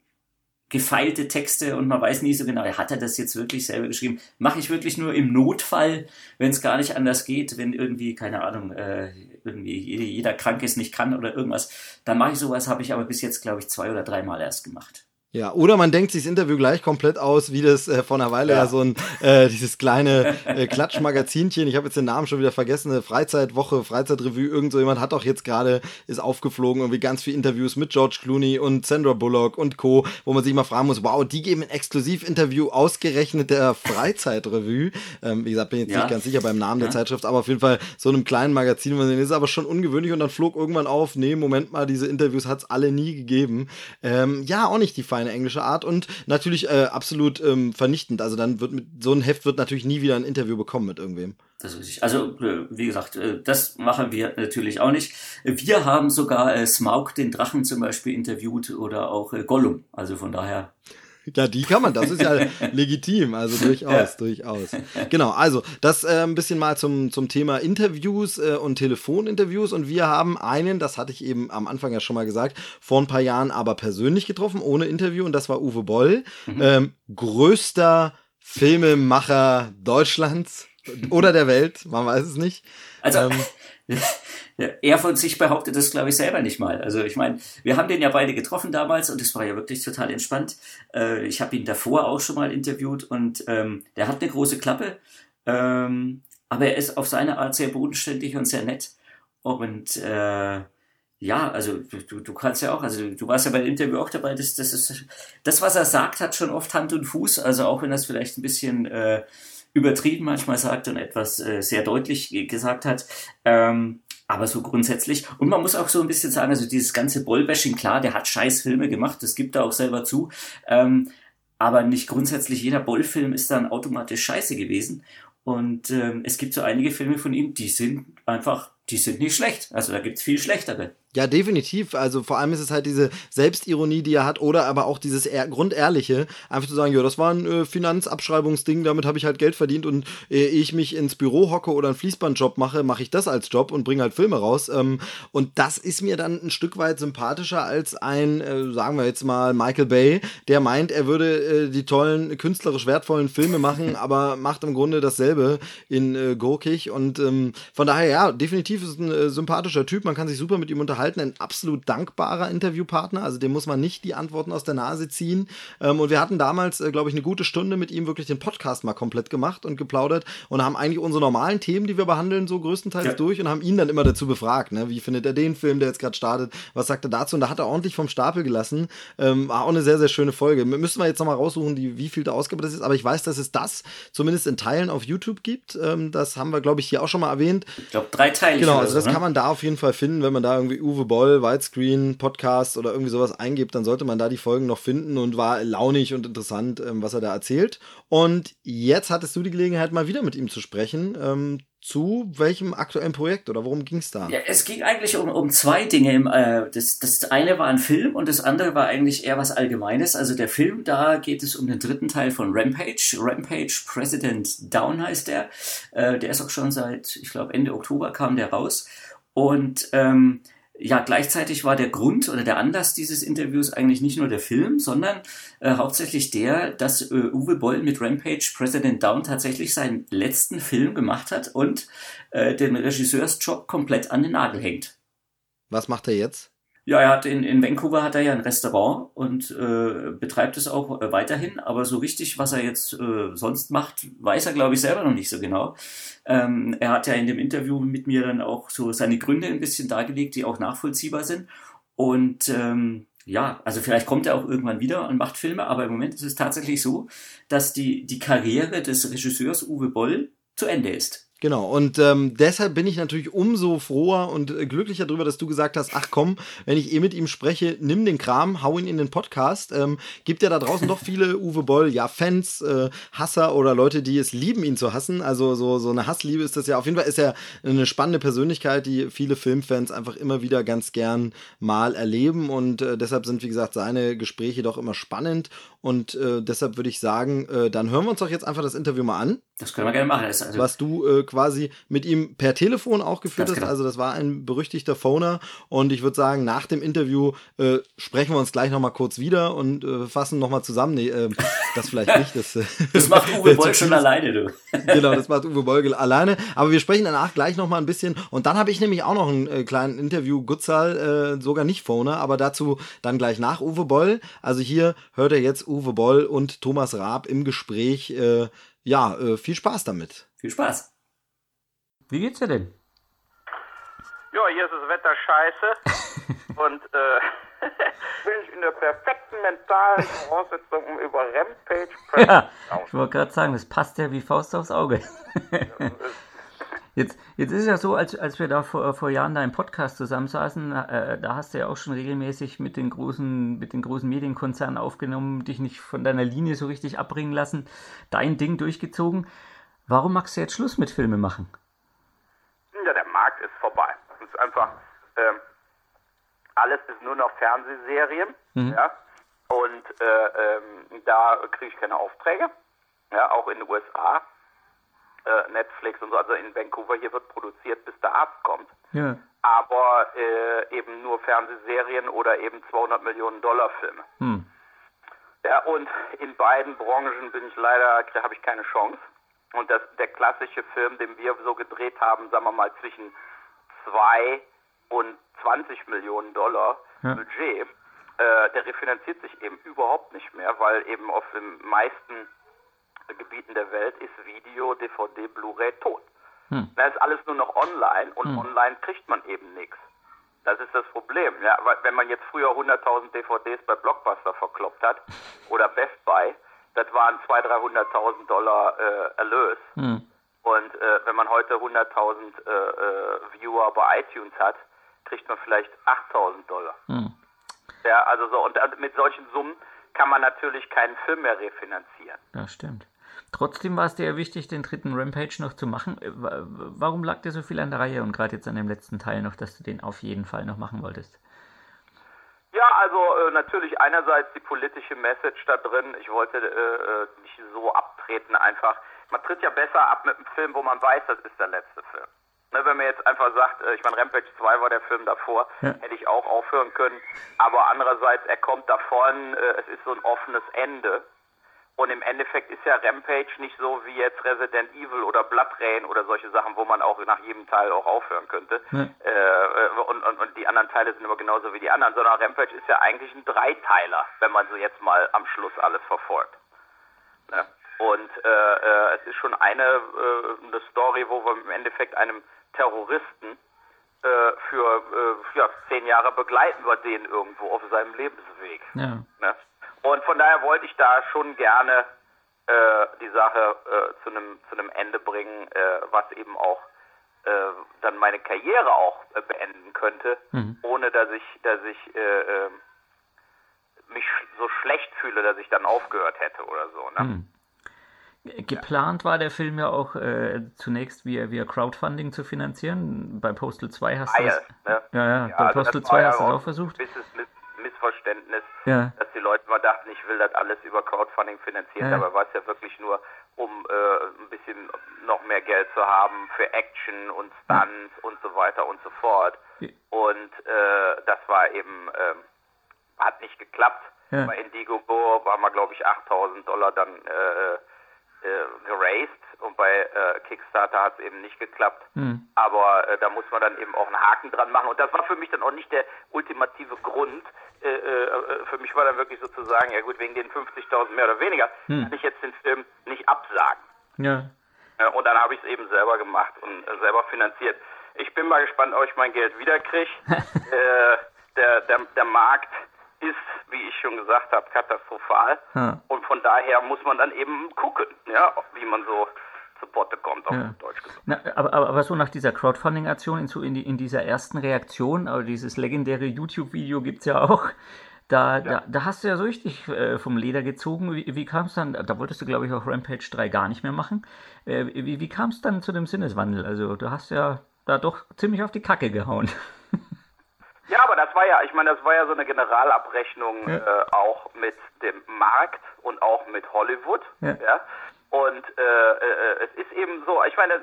gefeilte Texte und man weiß nie so genau, hat er das jetzt wirklich selber geschrieben? Mache ich wirklich nur im Notfall, wenn es gar nicht anders geht, wenn irgendwie, keine Ahnung, äh, irgendwie jeder krank ist, nicht kann oder irgendwas, dann mache ich sowas, habe ich aber bis jetzt, glaube ich, zwei oder dreimal erst gemacht. Ja, oder man denkt sich das Interview gleich komplett aus, wie das äh, vor einer Weile ja, ja so ein äh, dieses kleine äh, Klatschmagazinchen, ich habe jetzt den Namen schon wieder vergessen, eine Freizeitwoche, Freizeitrevue, irgend so jemand hat doch jetzt gerade ist aufgeflogen irgendwie ganz viele Interviews mit George Clooney und Sandra Bullock und Co, wo man sich mal fragen muss, wow, die geben ein Exklusivinterview ausgerechnet der Freizeitrevue. Ähm, wie gesagt, bin jetzt ja. nicht ganz sicher beim Namen ja. der Zeitschrift, aber auf jeden Fall so einem kleinen Magazin, man ist aber schon ungewöhnlich und dann flog irgendwann auf, nee, Moment mal, diese Interviews hat's alle nie gegeben. Ähm, ja, auch nicht die feine englische Art und natürlich äh, absolut ähm, vernichtend. Also dann wird mit so ein Heft wird natürlich nie wieder ein Interview bekommen mit irgendwem. Das ist. Also äh, wie gesagt, äh, das machen wir natürlich auch nicht. Wir haben sogar äh, Smaug den Drachen zum Beispiel interviewt oder auch Gollum. Also von daher. Ja, die kann man, das ist ja legitim, also durchaus, ja. durchaus. Genau, also das äh, ein bisschen mal zum, zum Thema Interviews äh, und Telefoninterviews und wir haben einen, das hatte ich eben am Anfang ja schon mal gesagt, vor ein paar Jahren aber persönlich getroffen, ohne Interview und das war Uwe Boll, mhm. ähm, größter Filmemacher Deutschlands oder der Welt, man weiß es nicht. Also, ähm, er von sich behauptet das, glaube ich, selber nicht mal. Also ich meine, wir haben den ja beide getroffen damals und es war ja wirklich total entspannt. Äh, ich habe ihn davor auch schon mal interviewt und ähm, der hat eine große Klappe, ähm, aber er ist auf seine Art sehr bodenständig und sehr nett. Und äh, ja, also du, du kannst ja auch, also du warst ja bei dem Interview auch dabei, das, das ist das, was er sagt, hat schon oft Hand und Fuß, also auch wenn es vielleicht ein bisschen äh, übertrieben manchmal sagt und etwas äh, sehr deutlich gesagt hat. Ähm, aber so grundsätzlich. Und man muss auch so ein bisschen sagen, also dieses ganze Bollbashing, klar, der hat scheiß Filme gemacht, das gibt er auch selber zu. Ähm, aber nicht grundsätzlich jeder Bollfilm ist dann automatisch scheiße gewesen. Und ähm, es gibt so einige Filme von ihm, die sind einfach, die sind nicht schlecht. Also da gibt es viel schlechtere. Ja, definitiv. Also vor allem ist es halt diese Selbstironie, die er hat, oder aber auch dieses ehr Grundehrliche, einfach zu sagen, ja, das war ein äh, Finanzabschreibungsding, damit habe ich halt Geld verdient und äh, ich mich ins Büro hocke oder einen Fließbandjob mache, mache ich das als Job und bringe halt Filme raus. Ähm, und das ist mir dann ein Stück weit sympathischer als ein, äh, sagen wir jetzt mal, Michael Bay, der meint, er würde äh, die tollen, künstlerisch wertvollen Filme machen, aber macht im Grunde dasselbe in äh, Gurkig. Und ähm, von daher, ja, definitiv ist es ein äh, sympathischer Typ, man kann sich super mit ihm unterhalten ein absolut dankbarer Interviewpartner. Also dem muss man nicht die Antworten aus der Nase ziehen. Ähm, und wir hatten damals, äh, glaube ich, eine gute Stunde mit ihm wirklich den Podcast mal komplett gemacht und geplaudert und haben eigentlich unsere normalen Themen, die wir behandeln, so größtenteils ja. durch und haben ihn dann immer dazu befragt. Ne? Wie findet er den Film, der jetzt gerade startet? Was sagt er dazu? Und da hat er ordentlich vom Stapel gelassen. Ähm, war auch eine sehr, sehr schöne Folge. Müssen wir jetzt nochmal raussuchen, die, wie viel der Ausgabe das ist. Aber ich weiß, dass es das zumindest in Teilen auf YouTube gibt. Ähm, das haben wir, glaube ich, hier auch schon mal erwähnt. Ich glaube, drei Teile. Genau, also das ne? kann man da auf jeden Fall finden, wenn man da irgendwie Uwe Boll, Widescreen, Podcast oder irgendwie sowas eingibt, dann sollte man da die Folgen noch finden und war launig und interessant, ähm, was er da erzählt. Und jetzt hattest du die Gelegenheit, mal wieder mit ihm zu sprechen. Zu welchem aktuellen Projekt oder worum ging es da? Ja, es ging eigentlich um, um zwei Dinge. Äh, das, das eine war ein Film und das andere war eigentlich eher was Allgemeines. Also der Film, da geht es um den dritten Teil von Rampage. Rampage President Down heißt der. Äh, der ist auch schon seit, ich glaube, Ende Oktober kam der raus. Und ähm, ja, gleichzeitig war der Grund oder der Anlass dieses Interviews eigentlich nicht nur der Film, sondern äh, hauptsächlich der, dass äh, Uwe Boll mit Rampage President Down tatsächlich seinen letzten Film gemacht hat und äh, den Regisseursjob komplett an den Nagel hängt. Was macht er jetzt? Ja, er hat in, in Vancouver hat er ja ein Restaurant und äh, betreibt es auch äh, weiterhin, aber so richtig, was er jetzt äh, sonst macht, weiß er, glaube ich, selber noch nicht so genau. Ähm, er hat ja in dem Interview mit mir dann auch so seine Gründe ein bisschen dargelegt, die auch nachvollziehbar sind. Und ähm, ja, also vielleicht kommt er auch irgendwann wieder und macht Filme, aber im Moment ist es tatsächlich so, dass die, die Karriere des Regisseurs Uwe Boll zu Ende ist. Genau, und ähm, deshalb bin ich natürlich umso froher und äh, glücklicher darüber, dass du gesagt hast, ach komm, wenn ich eh mit ihm spreche, nimm den Kram, hau ihn in den Podcast. Ähm, gibt ja da draußen doch viele Uwe Boll, ja, Fans, äh, Hasser oder Leute, die es lieben, ihn zu hassen. Also so, so eine Hassliebe ist das ja. Auf jeden Fall ist er eine spannende Persönlichkeit, die viele Filmfans einfach immer wieder ganz gern mal erleben. Und äh, deshalb sind, wie gesagt, seine Gespräche doch immer spannend. Und äh, deshalb würde ich sagen, äh, dann hören wir uns doch jetzt einfach das Interview mal an. Das können wir gerne machen. Also was du äh, quasi mit ihm per Telefon auch geführt hast. Genau. Also das war ein berüchtigter Phoner. Und ich würde sagen, nach dem Interview äh, sprechen wir uns gleich nochmal kurz wieder und äh, fassen nochmal zusammen. Nee, äh, das vielleicht nicht. Das, äh, das macht Uwe Boll schon alleine, du. genau, das macht Uwe Boll alleine. Aber wir sprechen danach gleich nochmal ein bisschen. Und dann habe ich nämlich auch noch ein äh, kleines Interview, Gutzal, äh, sogar nicht Phoner, aber dazu dann gleich nach Uwe Boll. Also hier hört er jetzt Uwe Boll und Thomas Raab im Gespräch. Ja, äh, viel Spaß damit. Viel Spaß. Wie geht's dir denn? Ja, hier ist das Wetter scheiße. und äh, bin ich in der perfekten mentalen Voraussetzung, um über Rampage Ja, ich wollte gerade sagen, das passt ja wie Faust aufs Auge. Jetzt, jetzt ist es ja so, als, als wir da vor, vor Jahren da im Podcast zusammensaßen, äh, da hast du ja auch schon regelmäßig mit den großen, mit den großen Medienkonzernen aufgenommen, dich nicht von deiner Linie so richtig abbringen lassen, dein Ding durchgezogen. Warum magst du jetzt Schluss mit Filme machen? Ja, der Markt ist vorbei. Es ist einfach, äh, alles ist nur noch Fernsehserien, mhm. ja. Und äh, ähm, da kriege ich keine Aufträge. Ja, auch in den USA äh, Netflix und so, also in Vancouver hier wird produziert, bis der Arzt kommt. Ja. Aber äh, eben nur Fernsehserien oder eben 200 Millionen Dollar Filme. Hm. Ja, und in beiden Branchen bin ich leider, habe ich keine Chance. Und das, der klassische Film, den wir so gedreht haben, sagen wir mal zwischen 2 und 20 Millionen Dollar ja. Budget, äh, der refinanziert sich eben überhaupt nicht mehr, weil eben auf den meisten Gebieten der Welt ist Video, DVD, Blu-ray tot. Hm. Da ist alles nur noch online und hm. online kriegt man eben nichts. Das ist das Problem. Ja, wenn man jetzt früher 100.000 DVDs bei Blockbuster verkloppt hat oder Best Buy, das waren 200.000, 300.000 Dollar äh, Erlös. Hm. Und äh, wenn man heute 100.000 äh, äh, Viewer bei iTunes hat, kriegt man vielleicht 8.000 Dollar. Hm. Ja, also so und mit solchen Summen kann man natürlich keinen Film mehr refinanzieren. Das stimmt. Trotzdem war es dir ja wichtig, den dritten Rampage noch zu machen. Äh, warum lag dir so viel an der Reihe und gerade jetzt an dem letzten Teil noch, dass du den auf jeden Fall noch machen wolltest? Ja, also äh, natürlich einerseits die politische Message da drin. Ich wollte äh, äh, nicht so abtreten einfach. Man tritt ja besser ab mit einem Film, wo man weiß, das ist der letzte Film. Ne, wenn man jetzt einfach sagt, äh, ich meine, Rampage 2 war der Film davor, ja. hätte ich auch aufhören können. Aber andererseits, er kommt davon, äh, es ist so ein offenes Ende. Und im Endeffekt ist ja Rampage nicht so wie jetzt Resident Evil oder Blood Rain oder solche Sachen, wo man auch nach jedem Teil auch aufhören könnte. Ja. Äh, und, und, und die anderen Teile sind immer genauso wie die anderen, sondern Rampage ist ja eigentlich ein Dreiteiler, wenn man so jetzt mal am Schluss alles verfolgt. Ne? Und äh, äh, es ist schon eine, äh, eine Story, wo wir im Endeffekt einem Terroristen äh, für ja, zehn Jahre begleiten wir den irgendwo auf seinem Lebensweg. Ja. Ne? Und von daher wollte ich da schon gerne äh, die Sache äh, zu einem zu einem Ende bringen, äh, was eben auch äh, dann meine Karriere auch äh, beenden könnte, mhm. ohne dass ich dass ich äh, äh, mich so schlecht fühle, dass ich dann aufgehört hätte oder so. Ne? Mhm. Geplant war der Film ja auch äh, zunächst via, via Crowdfunding zu finanzieren. Bei Postal 2 hast du das, ne? ja, ja, ja, bei also Postal 2 hast du es auch versucht. Miss Missverständnis, ja. dass die Leute mal dachten, ich will das alles über Crowdfunding finanzieren, ja. dabei war es ja wirklich nur, um äh, ein bisschen noch mehr Geld zu haben für Action und Stunts ja. und so weiter und so fort. Und äh, das war eben, äh, hat nicht geklappt. Bei Indiegogo waren wir, glaube ich, 8000 Dollar dann äh, äh, geraced und bei äh, Kickstarter hat es eben nicht geklappt. Hm. Aber äh, da muss man dann eben auch einen Haken dran machen. Und das war für mich dann auch nicht der ultimative Grund. Äh, äh, für mich war dann wirklich sozusagen, ja gut, wegen den 50.000 mehr oder weniger, hm. kann ich jetzt den Film nicht absagen. Ja. und dann habe ich es eben selber gemacht und äh, selber finanziert. Ich bin mal gespannt, ob ich mein Geld wiederkriege. der, der, der Markt ist, wie ich schon gesagt habe, katastrophal. Ja. Und von daher muss man dann eben gucken, ja, wie man so zu Potte kommt, auf ja. Deutsch gesagt. Na, aber, aber, so nach dieser Crowdfunding-Aktion, in, in, in, dieser ersten Reaktion, aber dieses legendäre YouTube-Video gibt es ja auch. Da, ja. da, da, hast du ja so richtig äh, vom Leder gezogen. Wie, wie kam es dann? Da wolltest du, glaube ich, auch Rampage 3 gar nicht mehr machen. Äh, wie wie kam es dann zu dem Sinneswandel? Also, du hast ja da doch ziemlich auf die Kacke gehauen. Ja, aber das war ja, ich meine, das war ja so eine Generalabrechnung ja. äh, auch mit dem Markt und auch mit Hollywood. Ja. ja? Und äh, äh, es ist eben so, ich meine,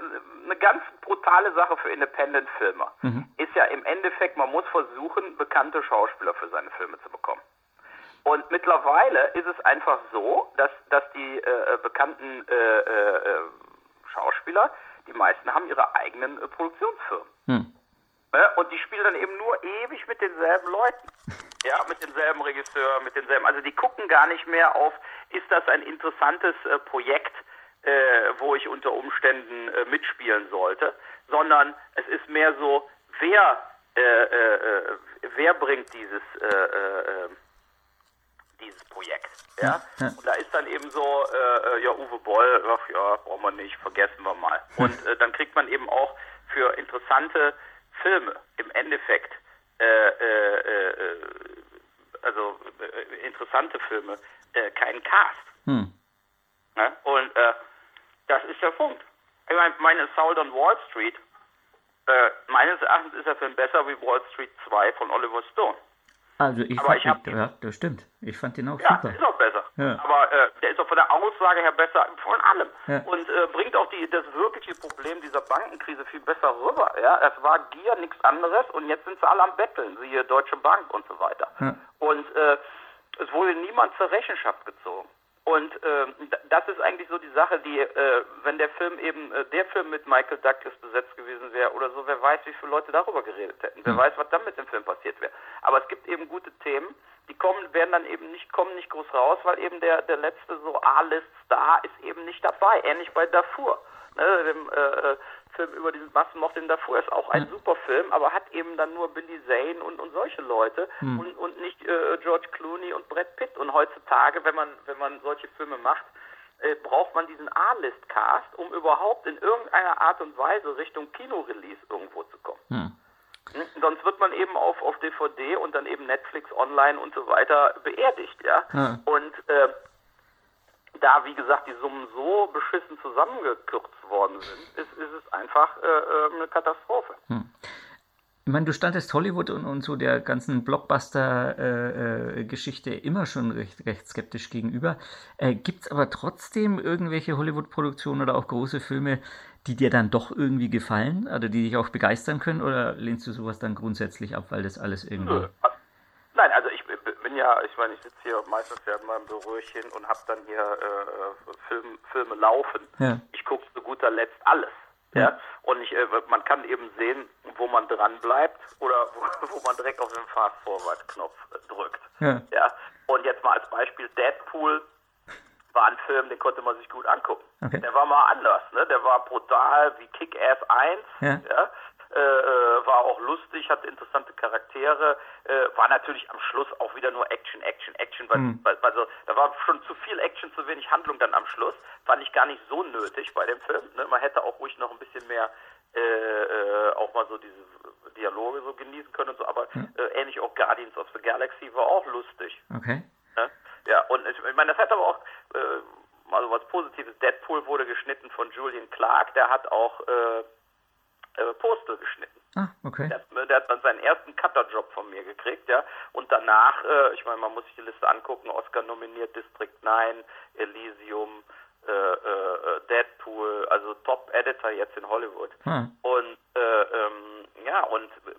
eine ganz brutale Sache für Independent-Filmer mhm. ist ja im Endeffekt, man muss versuchen, bekannte Schauspieler für seine Filme zu bekommen. Und mittlerweile ist es einfach so, dass, dass die äh, bekannten äh, äh, Schauspieler, die meisten haben ihre eigenen Produktionsfirmen. Mhm. Ne? Und die spielen dann eben nur ewig mit denselben Leuten. Ja, mit demselben Regisseur, mit denselben. Also die gucken gar nicht mehr auf, ist das ein interessantes äh, Projekt, äh, wo ich unter Umständen äh, mitspielen sollte, sondern es ist mehr so, wer, äh, äh, äh, wer bringt dieses, dieses Projekt. Ja? ja? Und da ist dann eben so, ja, Uwe Boll, ach ja, brauchen wir nicht, vergessen wir mal. Und dann kriegt man eben auch für interessante Filme im Endeffekt, äh, äh, äh, also äh, interessante Filme, äh, keinen Cast. Hm. Ja? Und äh, das ist der Punkt. Ich meine, meine Soul on Wall Street, meines Erachtens ist der Film besser wie Wall Street 2 von Oliver Stone. Also ich aber fand, ich ja, das stimmt. Ich fand den auch ja, super. ist auch besser. Ja. Aber äh, der ist auch von der Aussage her besser, von allem. Ja. Und äh, bringt auch die, das wirkliche Problem dieser Bankenkrise viel besser rüber. Ja, es war Gier, nichts anderes und jetzt sind sie alle am Betteln, siehe Deutsche Bank und so weiter. Ja. Und äh, es wurde niemand zur Rechenschaft gezogen. Und äh, das ist eigentlich so die Sache, die, äh, wenn der Film eben, äh, der Film mit Michael Douglas besetzt gewesen wäre oder so, wer weiß, wie viele Leute darüber geredet hätten. Wer weiß, was dann mit dem Film passiert wäre. Aber es gibt eben gute Themen, die kommen, werden dann eben nicht, kommen nicht groß raus, weil eben der, der letzte so A-List-Star ist eben nicht dabei. Ähnlich bei Darfur. Ne, dem, äh, Film über diesen Massenmord in Darfur ist auch ein mhm. super Film, aber hat eben dann nur Billy Zane und, und solche Leute mhm. und, und nicht äh, George Clooney und Brad Pitt. Und heutzutage, wenn man, wenn man solche Filme macht, äh, braucht man diesen A-List-Cast, um überhaupt in irgendeiner Art und Weise Richtung Kinorelease irgendwo zu kommen. Mhm. Sonst wird man eben auf, auf DVD und dann eben Netflix online und so weiter beerdigt, ja. ja. Und äh, da wie gesagt, die Summen so beschissen zusammengekürzt worden sind, ist, ist es einfach äh, äh eine Katastrophe. Hm. Ich meine, du standest Hollywood und, und so der ganzen Blockbuster-Geschichte äh, äh, immer schon recht, recht skeptisch gegenüber. Äh, Gibt es aber trotzdem irgendwelche Hollywood-Produktionen oder auch große Filme, die dir dann doch irgendwie gefallen oder die dich auch begeistern können? Oder lehnst du sowas dann grundsätzlich ab, weil das alles irgendwie. Nö. Nein, also ich bin ja, ich meine, ich sitze hier meistens ja in meinem Büröchen und habe dann hier äh, Film, Filme laufen. Ja. Ich gucke zu guter Letzt alles. Ja. ja. Und ich, äh, man kann eben sehen, wo man dran bleibt oder wo, wo man direkt auf den Fast-Forward-Knopf drückt. Ja. ja. Und jetzt mal als Beispiel Deadpool war ein Film, den konnte man sich gut angucken. Okay. Der war mal anders, ne? Der war brutal wie Kick-Ass 1, ja. ja? Äh, äh, war auch lustig, hatte interessante Charaktere, äh, war natürlich am Schluss auch wieder nur Action, Action, Action, weil, mhm. weil, also da war schon zu viel Action, zu wenig Handlung dann am Schluss. Fand ich gar nicht so nötig bei dem Film. Ne? Man hätte auch ruhig noch ein bisschen mehr äh, äh, auch mal so diese Dialoge so genießen können und so, aber mhm. äh, ähnlich auch Guardians of the Galaxy war auch lustig. Okay. Ne? Ja, und ich, ich meine, das hat aber auch also was Positives. Deadpool wurde geschnitten von Julian Clark, der hat auch äh, äh, Postel geschnitten. Ah, okay. Der, der, hat dann seinen ersten Cutter-Job von mir gekriegt, ja. Und danach, äh, ich meine, man muss sich die Liste angucken, Oscar nominiert, District 9, Elysium, äh, äh, Deadpool, also Top-Editor jetzt in Hollywood. Hm. Und äh, ähm, ja, und äh,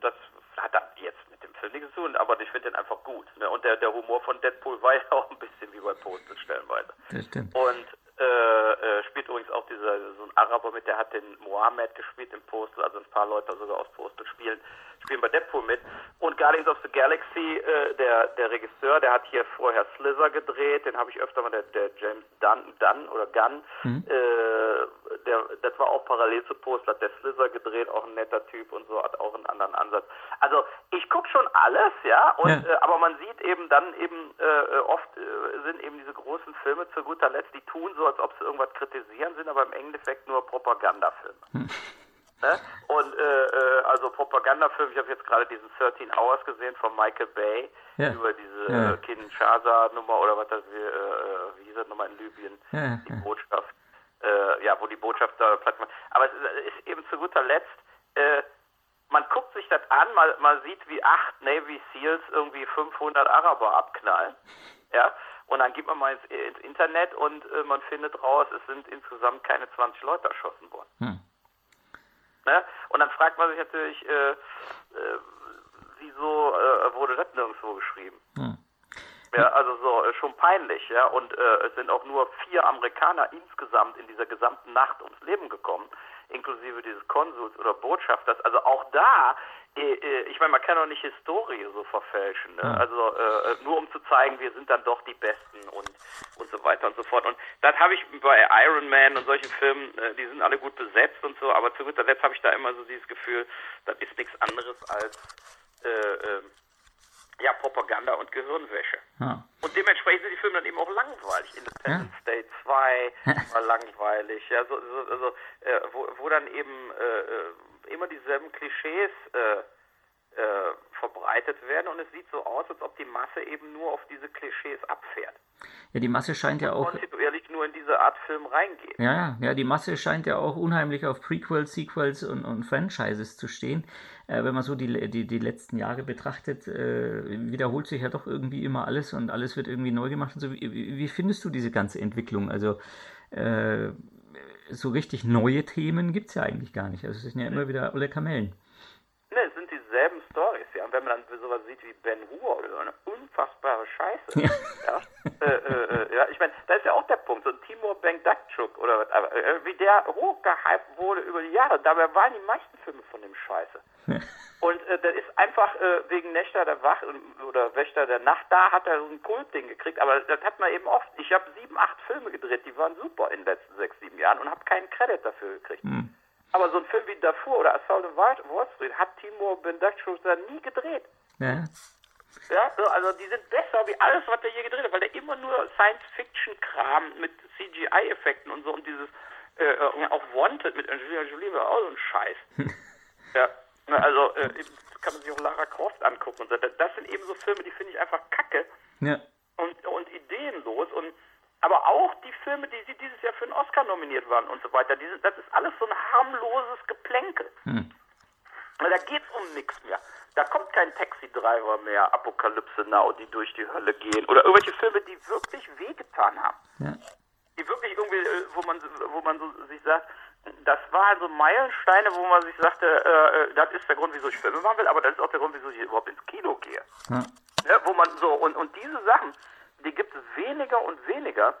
das hat dann jetzt mit dem Film nichts zu tun, aber ich finde den einfach gut. Ne? Und der, der Humor von Deadpool war ja auch ein bisschen wie bei Postel stellenweise. Das stimmt. Und äh, äh, spielt übrigens auch dieser so ein Araber mit, der hat den Mohammed gespielt im Postal, also ein paar Leute sogar aus Postal spielen, spielen bei Deadpool mit. Und Guardians of the Galaxy, äh, der, der Regisseur, der hat hier vorher Slither gedreht, den habe ich öfter mal, der, der James Dunn, Dunn oder Gunn, mhm. äh, der, das war auch parallel zu Postal, hat der Slither gedreht, auch ein netter Typ und so, hat auch einen anderen Ansatz. Also ich gucke schon alles, ja, und, ja. Äh, aber man sieht eben dann eben, äh, oft sind eben diese großen Filme zu guter Letzt, die tun so, als ob sie irgendwas kritisieren, sind aber im Endeffekt nur Propagandafilme. Hm. Ne? Und äh, äh, also Propagandafilm, ich habe jetzt gerade diesen 13 Hours gesehen von Michael Bay ja. über diese ja. äh, Kinshasa-Nummer oder was das äh, wie hieß das nochmal in Libyen, ja. die Botschaft, äh, ja, wo die Botschaft da platt macht. Aber es ist, ist eben zu guter Letzt, äh, man guckt sich das an, man, man sieht, wie acht Navy Seals irgendwie 500 Araber abknallen, ja, und dann geht man mal ins, ins Internet und äh, man findet raus, es sind insgesamt keine 20 Leute erschossen worden. Hm. Ne? Und dann fragt man sich natürlich, äh, äh, wieso äh, wurde das nirgendwo geschrieben? Hm. Ja, also so äh, schon peinlich, ja. Und äh, es sind auch nur vier Amerikaner insgesamt in dieser gesamten Nacht ums Leben gekommen, inklusive dieses Konsuls oder Botschafters. Also auch da äh, äh, ich meine, man kann doch nicht Historie so verfälschen. Ne? Also äh, nur um zu zeigen, wir sind dann doch die Besten und und so weiter und so fort. Und das habe ich bei Iron Man und solchen Filmen, äh, die sind alle gut besetzt und so, aber zu guter Letzt habe ich da immer so dieses Gefühl, das ist nichts anderes als äh, äh, ja, Propaganda und Gehirnwäsche. Ja. Und dementsprechend sind die Filme dann eben auch langweilig. Independence ja. Day 2 war langweilig, ja, so, so, also, äh, wo, wo dann eben äh, immer dieselben Klischees äh, äh, verbreitet werden und es sieht so aus, als ob die Masse eben nur auf diese Klischees abfährt. Ja, die Masse scheint ja auch. kontinuierlich nur in diese Art Film reingeht. Ja, ja, die Masse scheint ja auch unheimlich auf Prequels, Sequels und, und Franchises zu stehen. Äh, wenn man so die, die, die letzten Jahre betrachtet, äh, wiederholt sich ja doch irgendwie immer alles und alles wird irgendwie neu gemacht und so. Wie, wie findest du diese ganze Entwicklung? Also, äh, so richtig neue Themen gibt es ja eigentlich gar nicht. Also, es sind ja immer wieder alle Kamellen. Ne, es sind dieselben Stories, ja. Und wenn man dann sowas sieht wie Ben Hur oder so eine unfassbare Scheiße, ja. ja äh, äh, äh, ja, ich meine, da ist ja auch der Punkt, so ein Timur Bengdakchuk oder was, aber, äh, wie der hochgehypt wurde über die Jahre, dabei waren die meisten Filme von dem Scheiße. Und äh, das ist einfach äh, wegen Nächter der Wach oder Wächter der Nacht, da hat er so ein Kultding gekriegt, aber das hat man eben oft. Ich habe sieben, acht Filme gedreht, die waren super in den letzten sechs, sieben Jahren und habe keinen Credit dafür gekriegt. Mhm. Aber so ein Film wie Darfur oder Assault on Wall Street hat Timur Bendakchuk da nie gedreht. Ja. Ja, also die sind besser wie alles, was er je gedreht hat, weil der immer nur Science-Fiction-Kram mit CGI-Effekten und so und dieses, äh, äh, auch Wanted mit Angelina Jolie war auch so ein Scheiß. ja, also äh, kann man sich auch Lara Croft angucken und so. Das sind eben so Filme, die finde ich einfach kacke ja. und, und ideenlos und aber auch die Filme, die sie dieses Jahr für einen Oscar nominiert waren und so weiter. Diese, das ist alles so ein harmloses Geplänkel. Hm. Da geht es um nichts mehr. Da kommt kein Taxi-Driver mehr, Apokalypse Now, die durch die Hölle gehen. Oder irgendwelche Filme, die wirklich wehgetan haben. Ja. Die wirklich irgendwie, äh, wo man, wo man so sich sagt, das waren so Meilensteine, wo man sich sagte, äh, äh, das ist der Grund, wieso ich Filme machen will, aber das ist auch der Grund, wieso ich überhaupt ins Kino gehe. Ja. ja wo man so, und, und diese Sachen, die gibt es weniger und weniger,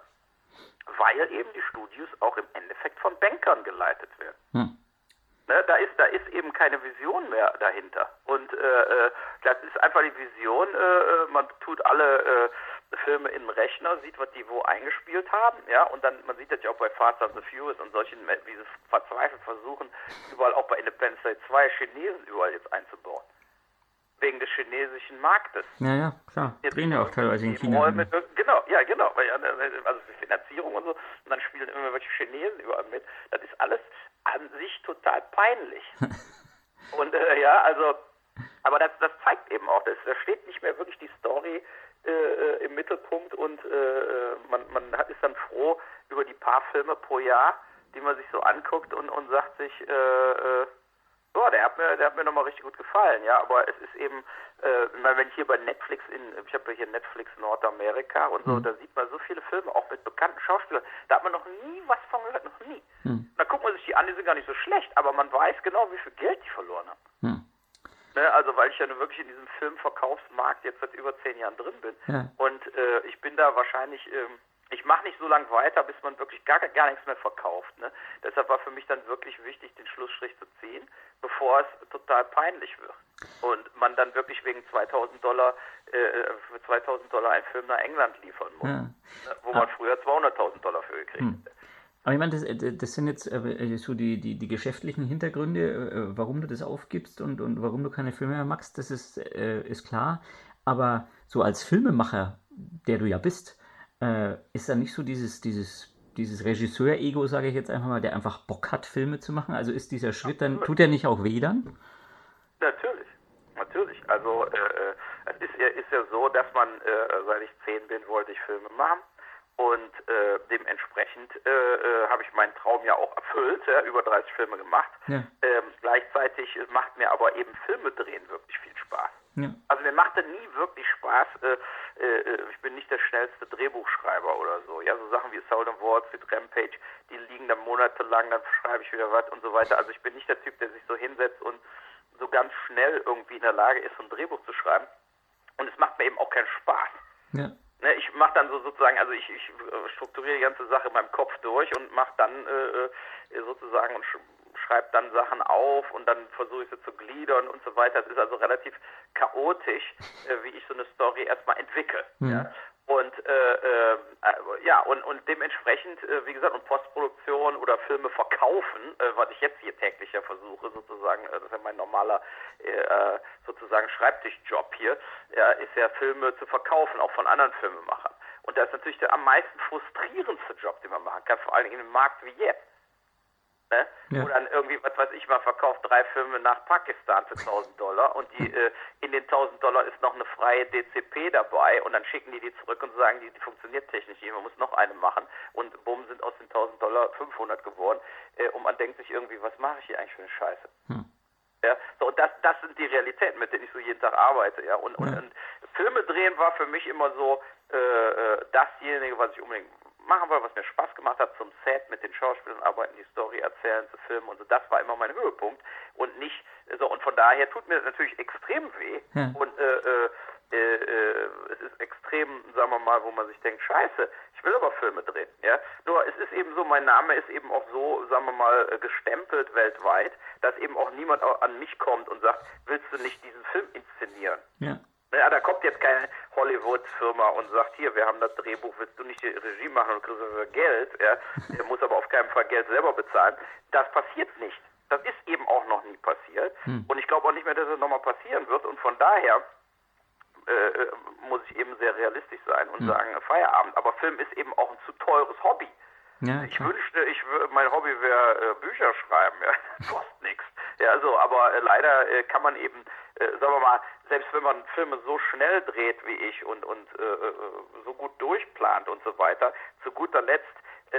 weil eben die Studios auch im Endeffekt von Bankern geleitet werden. Hm. Ne, da ist da ist eben keine Vision mehr dahinter. Und äh, äh das ist einfach die Vision, äh, äh, man tut alle äh, Filme in den Rechner, sieht, was die wo eingespielt haben, ja, und dann, man sieht das ja auch bei Fast and the Furious und solchen, wie sie verzweifelt versuchen, überall auch bei Independence Day 2 Chinesen überall jetzt einzubauen. Wegen des chinesischen Marktes. Ja, ja, klar. Jetzt drehen ja auch teilweise in China. Räume, genau, ja, genau. Also für Finanzierung und so. Und dann spielen immer welche Chinesen überall mit. Das ist alles an sich total peinlich. und äh, ja, also, aber das, das zeigt eben auch, dass da steht nicht mehr wirklich die Story äh, äh im Mittelpunkt und äh, äh, man, man ist dann froh über die paar Filme pro Jahr, die man sich so anguckt und, und sagt sich, äh, äh, ja, der hat mir, der hat mir nochmal richtig gut gefallen, ja, aber es ist eben, äh, wenn ich hier bei Netflix in, ich habe ja hier Netflix Nordamerika und so, mhm. da sieht man so viele Filme, auch mit bekannten Schauspielern, da hat man noch nie was von gehört, noch nie. Mhm. Da guckt man sich die an, die sind gar nicht so schlecht, aber man weiß genau, wie viel Geld die verloren haben. Mhm. Ne, also weil ich ja nur wirklich in diesem Filmverkaufsmarkt jetzt seit über zehn Jahren drin bin. Ja. Und äh, ich bin da wahrscheinlich ähm, ich mache nicht so lange weiter, bis man wirklich gar, gar nichts mehr verkauft. Ne? Deshalb war für mich dann wirklich wichtig, den Schlussstrich zu ziehen, bevor es total peinlich wird. Und man dann wirklich wegen 2000 Dollar, äh, für 2000 Dollar einen Film nach England liefern muss, ja. ne? wo man ah. früher 200.000 Dollar für gekriegt hm. hätte. Aber ich meine, das, äh, das sind jetzt äh, so die, die, die geschäftlichen Hintergründe, äh, warum du das aufgibst und, und warum du keine Filme mehr machst, das ist, ist klar. Aber so als Filmemacher, der du ja bist, äh, ist da nicht so dieses, dieses, dieses Regisseur-Ego, sage ich jetzt einfach mal, der einfach Bock hat, Filme zu machen? Also ist dieser Schritt dann, tut er nicht auch weh dann? Natürlich, natürlich. Also äh, äh, es ist ja, ist ja so, dass man, äh, seit ich zehn bin, wollte ich Filme machen. Und äh, dementsprechend äh, äh, habe ich meinen Traum ja auch erfüllt, ja, über 30 Filme gemacht. Ja. Ähm, gleichzeitig macht mir aber eben Filme drehen wirklich viel Spaß. Ja. Also mir machte nie wirklich Spaß. Äh, äh, ich bin nicht der schnellste Drehbuchschreiber oder so. Ja, so Sachen wie Soul and Walls mit Rampage, die liegen dann monatelang, dann schreibe ich wieder was und so weiter. Also ich bin nicht der Typ, der sich so hinsetzt und so ganz schnell irgendwie in der Lage ist, ein Drehbuch zu schreiben. Und es macht mir eben auch keinen Spaß. Ja. Ne, ich mache dann so sozusagen, also ich, ich strukturiere die ganze Sache in meinem Kopf durch und mache dann äh, äh sozusagen und schreibe dann Sachen auf und dann versuche ich sie zu gliedern und so weiter. Es ist also relativ chaotisch, äh, wie ich so eine Story erstmal entwickle. Mhm. Ja? Und äh, äh, ja, und, und dementsprechend, äh, wie gesagt, und Postproduktion oder Filme verkaufen, äh, was ich jetzt hier täglich ja versuche, sozusagen, äh, das ist ja mein normaler äh, sozusagen Schreibtischjob hier, ja, ist ja Filme zu verkaufen, auch von anderen Filmemachern. Und das ist natürlich der am meisten frustrierendste Job, den man machen kann, vor allen Dingen in einem Markt wie jetzt. Ne? Ja. Dann irgendwie, was weiß ich, man verkauft drei Filme nach Pakistan für 1000 Dollar und die äh, in den 1000 Dollar ist noch eine freie DCP dabei und dann schicken die die zurück und sagen, die, die funktioniert technisch nicht, man muss noch eine machen und bumm sind aus den 1000 Dollar 500 geworden äh, und man denkt sich irgendwie, was mache ich hier eigentlich für eine Scheiße? Hm. Ja, so, und das, das sind die Realitäten, mit denen ich so jeden Tag arbeite, ja. Und, ja. und, und Filme drehen war für mich immer so äh, äh dasjenige, was ich unbedingt machen wollte, was mir Spaß gemacht hat, zum Set mit den Schauspielern arbeiten, die Story erzählen, zu filmen und so. Das war immer mein Höhepunkt und nicht so. Und von daher tut mir das natürlich extrem weh ja. und äh, äh, äh, es ist extrem, sagen wir mal, wo man sich denkt, scheiße, ich will aber Filme drehen. Ja? Nur es ist eben so, mein Name ist eben auch so, sagen wir mal, gestempelt weltweit, dass eben auch niemand an mich kommt und sagt, willst du nicht diesen Film inszenieren? Ja. Ja, da kommt jetzt keine Hollywood-Firma und sagt, hier, wir haben das Drehbuch, willst du nicht die Regie machen und kriegst dafür Geld? Ja? Der muss aber auf keinen Fall Geld selber bezahlen. Das passiert nicht. Das ist eben auch noch nie passiert. Hm. Und ich glaube auch nicht mehr, dass es nochmal passieren wird. Und von daher äh, äh, muss ich eben sehr realistisch sein und hm. sagen, Feierabend. Aber Film ist eben auch ein zu teures Hobby. Ja, ich wünschte, ich mein Hobby wäre äh, Bücher schreiben, ja, kostet nichts. Ja, so, aber äh, leider äh, kann man eben sagen wir mal, selbst wenn man Filme so schnell dreht wie ich und, und äh, äh so gut durchplant und so weiter, zu guter Letzt, äh,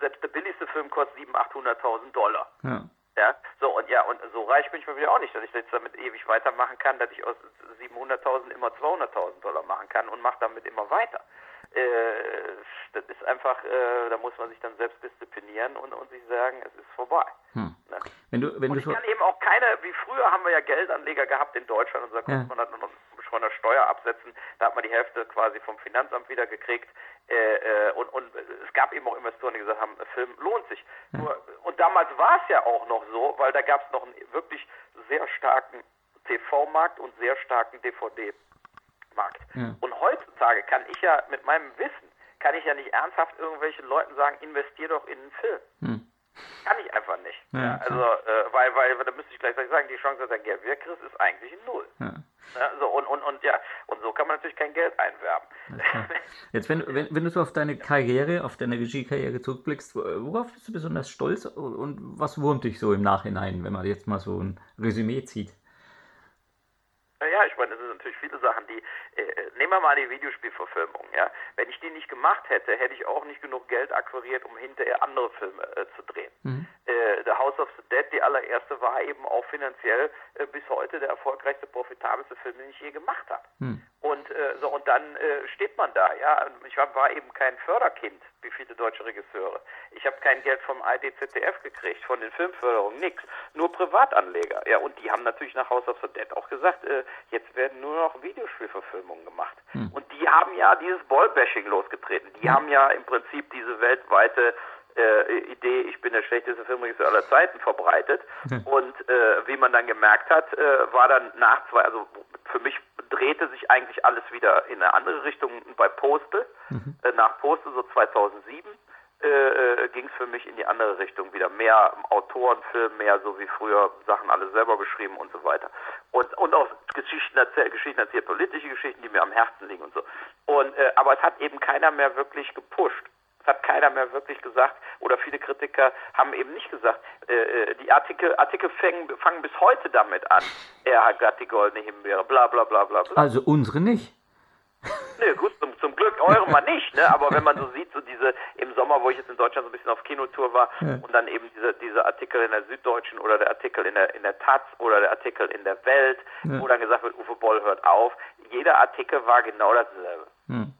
selbst der billigste Film kostet 700.000, 800.000 Dollar. Ja. Ja, so und ja, und so reich bin ich mir wieder auch nicht, dass ich jetzt damit ewig weitermachen kann, dass ich aus 700.000 immer 200.000 Dollar machen kann und mache damit immer weiter. Äh, das ist einfach, äh, da muss man sich dann selbst disziplinieren und, und sich sagen, es ist vorbei. Hm. Ne? Wenn du, wenn und du ich kann eben auch keine, wie früher haben wir ja Geldanleger gehabt in Deutschland und da konnte ja. man dann noch von der Steuer absetzen, da hat man die Hälfte quasi vom Finanzamt wieder gekriegt äh, und, und es gab eben auch Investoren, die gesagt haben, Film lohnt sich. Ja. Nur, und damals war es ja auch noch so, weil da gab es noch einen wirklich sehr starken TV-Markt und sehr starken DVD-Markt. Ja. Und heutzutage kann ich ja mit meinem Wissen, kann ich ja nicht ernsthaft irgendwelchen Leuten sagen, investier doch in einen Film. Hm. Kann ich einfach nicht. Ja, ja, also, äh, weil, weil, da müsste ich gleich sagen, die Chance, dass er Geld wegkriegt, ist eigentlich null. Ja. so, und, und, und, ja, und so kann man natürlich kein Geld einwerben. Jetzt, wenn, wenn, wenn du so auf deine Karriere, auf deine Regiekarriere zurückblickst, worauf bist du besonders stolz und was wurmt dich so im Nachhinein, wenn man jetzt mal so ein Resümee zieht? Naja, ich meine, das sind natürlich viele Sachen, die, äh, nehmen wir mal die Videospielverfilmung, ja. Wenn ich die nicht gemacht hätte, hätte ich auch nicht genug Geld akquiriert, um hinterher andere Filme äh, zu drehen. Mhm. Äh, The House of the Dead, die allererste, war eben auch finanziell äh, bis heute der erfolgreichste, profitabelste Film, den ich je gemacht habe. Mhm. Und äh, so und dann äh, steht man da, ja. Ich war, war eben kein Förderkind, wie viele deutsche Regisseure. Ich habe kein Geld vom IDZDF gekriegt, von den Filmförderungen, nix. Nur Privatanleger, ja. Und die haben natürlich nach House of the Dead auch gesagt, äh, jetzt werden nur noch Videospielverfilmungen gemacht. Mhm. Und die haben ja dieses Ballbashing losgetreten. Die mhm. haben ja im Prinzip diese weltweite äh, Idee, ich bin der schlechteste Filmregisseur aller Zeiten verbreitet. Mhm. Und äh, wie man dann gemerkt hat, äh, war dann nach zwei, also für mich drehte sich eigentlich alles wieder in eine andere Richtung bei Postel. Mhm. Äh, nach Postel so 2007 äh, äh ging es für mich in die andere Richtung wieder. Mehr Autorenfilm, mehr so wie früher Sachen alle selber geschrieben und so weiter. Und, und auch Geschichten erzählt, Geschichten erzählt, politische Geschichten, die mir am Herzen liegen und so. Und, äh, aber es hat eben keiner mehr wirklich gepusht hat keiner mehr wirklich gesagt, oder viele Kritiker haben eben nicht gesagt, äh, äh die Artikel, Artikel fangen, fangen bis heute damit an, er hat die goldene Himbeere, bla bla bla bla bla. Also unsere nicht. Ne, gut, zum, zum Glück eure mal nicht, ne? Aber wenn man so sieht, so diese im Sommer, wo ich jetzt in Deutschland so ein bisschen auf Kinotour war ja. und dann eben diese, diese Artikel in der Süddeutschen oder der Artikel in der in der Taz oder der Artikel in der Welt, ja. wo dann gesagt wird, Uwe Boll hört auf, jeder Artikel war genau dasselbe. Hm.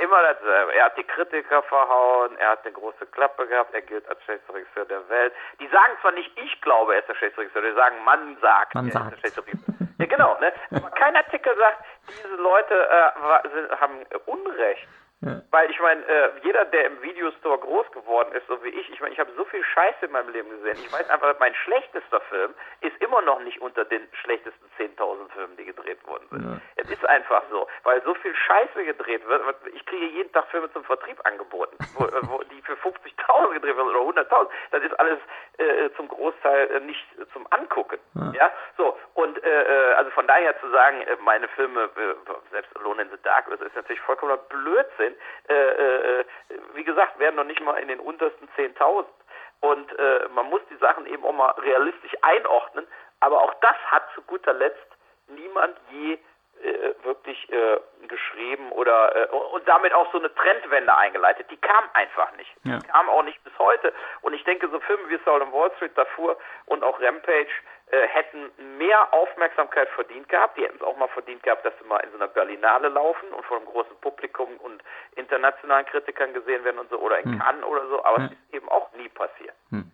Immer dasselbe. Er hat die Kritiker verhauen, er hat eine große Klappe gehabt, er gilt als schlechtester Regisseur der Welt. Die sagen zwar nicht, ich glaube, er ist der schlechteste Regisseur, die sagen, man sagt, man er sagt. ist der schlechteste Regisseur. Ja, genau. Ne? Aber kein Artikel sagt, diese Leute äh, haben Unrecht. Ja. Weil ich meine, äh, jeder, der im Videostore groß geworden ist, so wie ich, ich meine, ich habe so viel Scheiße in meinem Leben gesehen. Ich weiß einfach, mein schlechtester Film ist immer noch nicht unter den schlechtesten 10.000 Filmen, die gedreht worden sind. Ja. Es ist einfach so, weil so viel Scheiße gedreht wird. Ich kriege jeden Tag Filme zum Vertrieb angeboten, wo, wo die für 50.000 gedreht werden oder 100.000. Das ist alles äh, zum Großteil äh, nicht zum Angucken. Ja. ja? So, und äh, äh also von daher zu sagen, äh, meine Filme, selbst Alone in the Dark, das ist natürlich vollkommener Blödsinn äh, äh, wie gesagt, werden noch nicht mal in den untersten 10.000. Und äh, man muss die Sachen eben auch mal realistisch einordnen. Aber auch das hat zu guter Letzt niemand je äh, wirklich äh, geschrieben oder äh, und damit auch so eine Trendwende eingeleitet. Die kam einfach nicht. Ja. Die kam auch nicht bis heute. Und ich denke, so Filme wie Soul on Wall Street, Darfur und auch Rampage äh, hätten mehr Aufmerksamkeit verdient gehabt. Die hätten es auch mal verdient gehabt, dass sie mal in so einer Berlinale laufen und vor einem großen Publikum und internationalen Kritikern gesehen werden und so oder in hm. Cannes oder so. Aber es hm. ist eben auch nie passiert. Hm.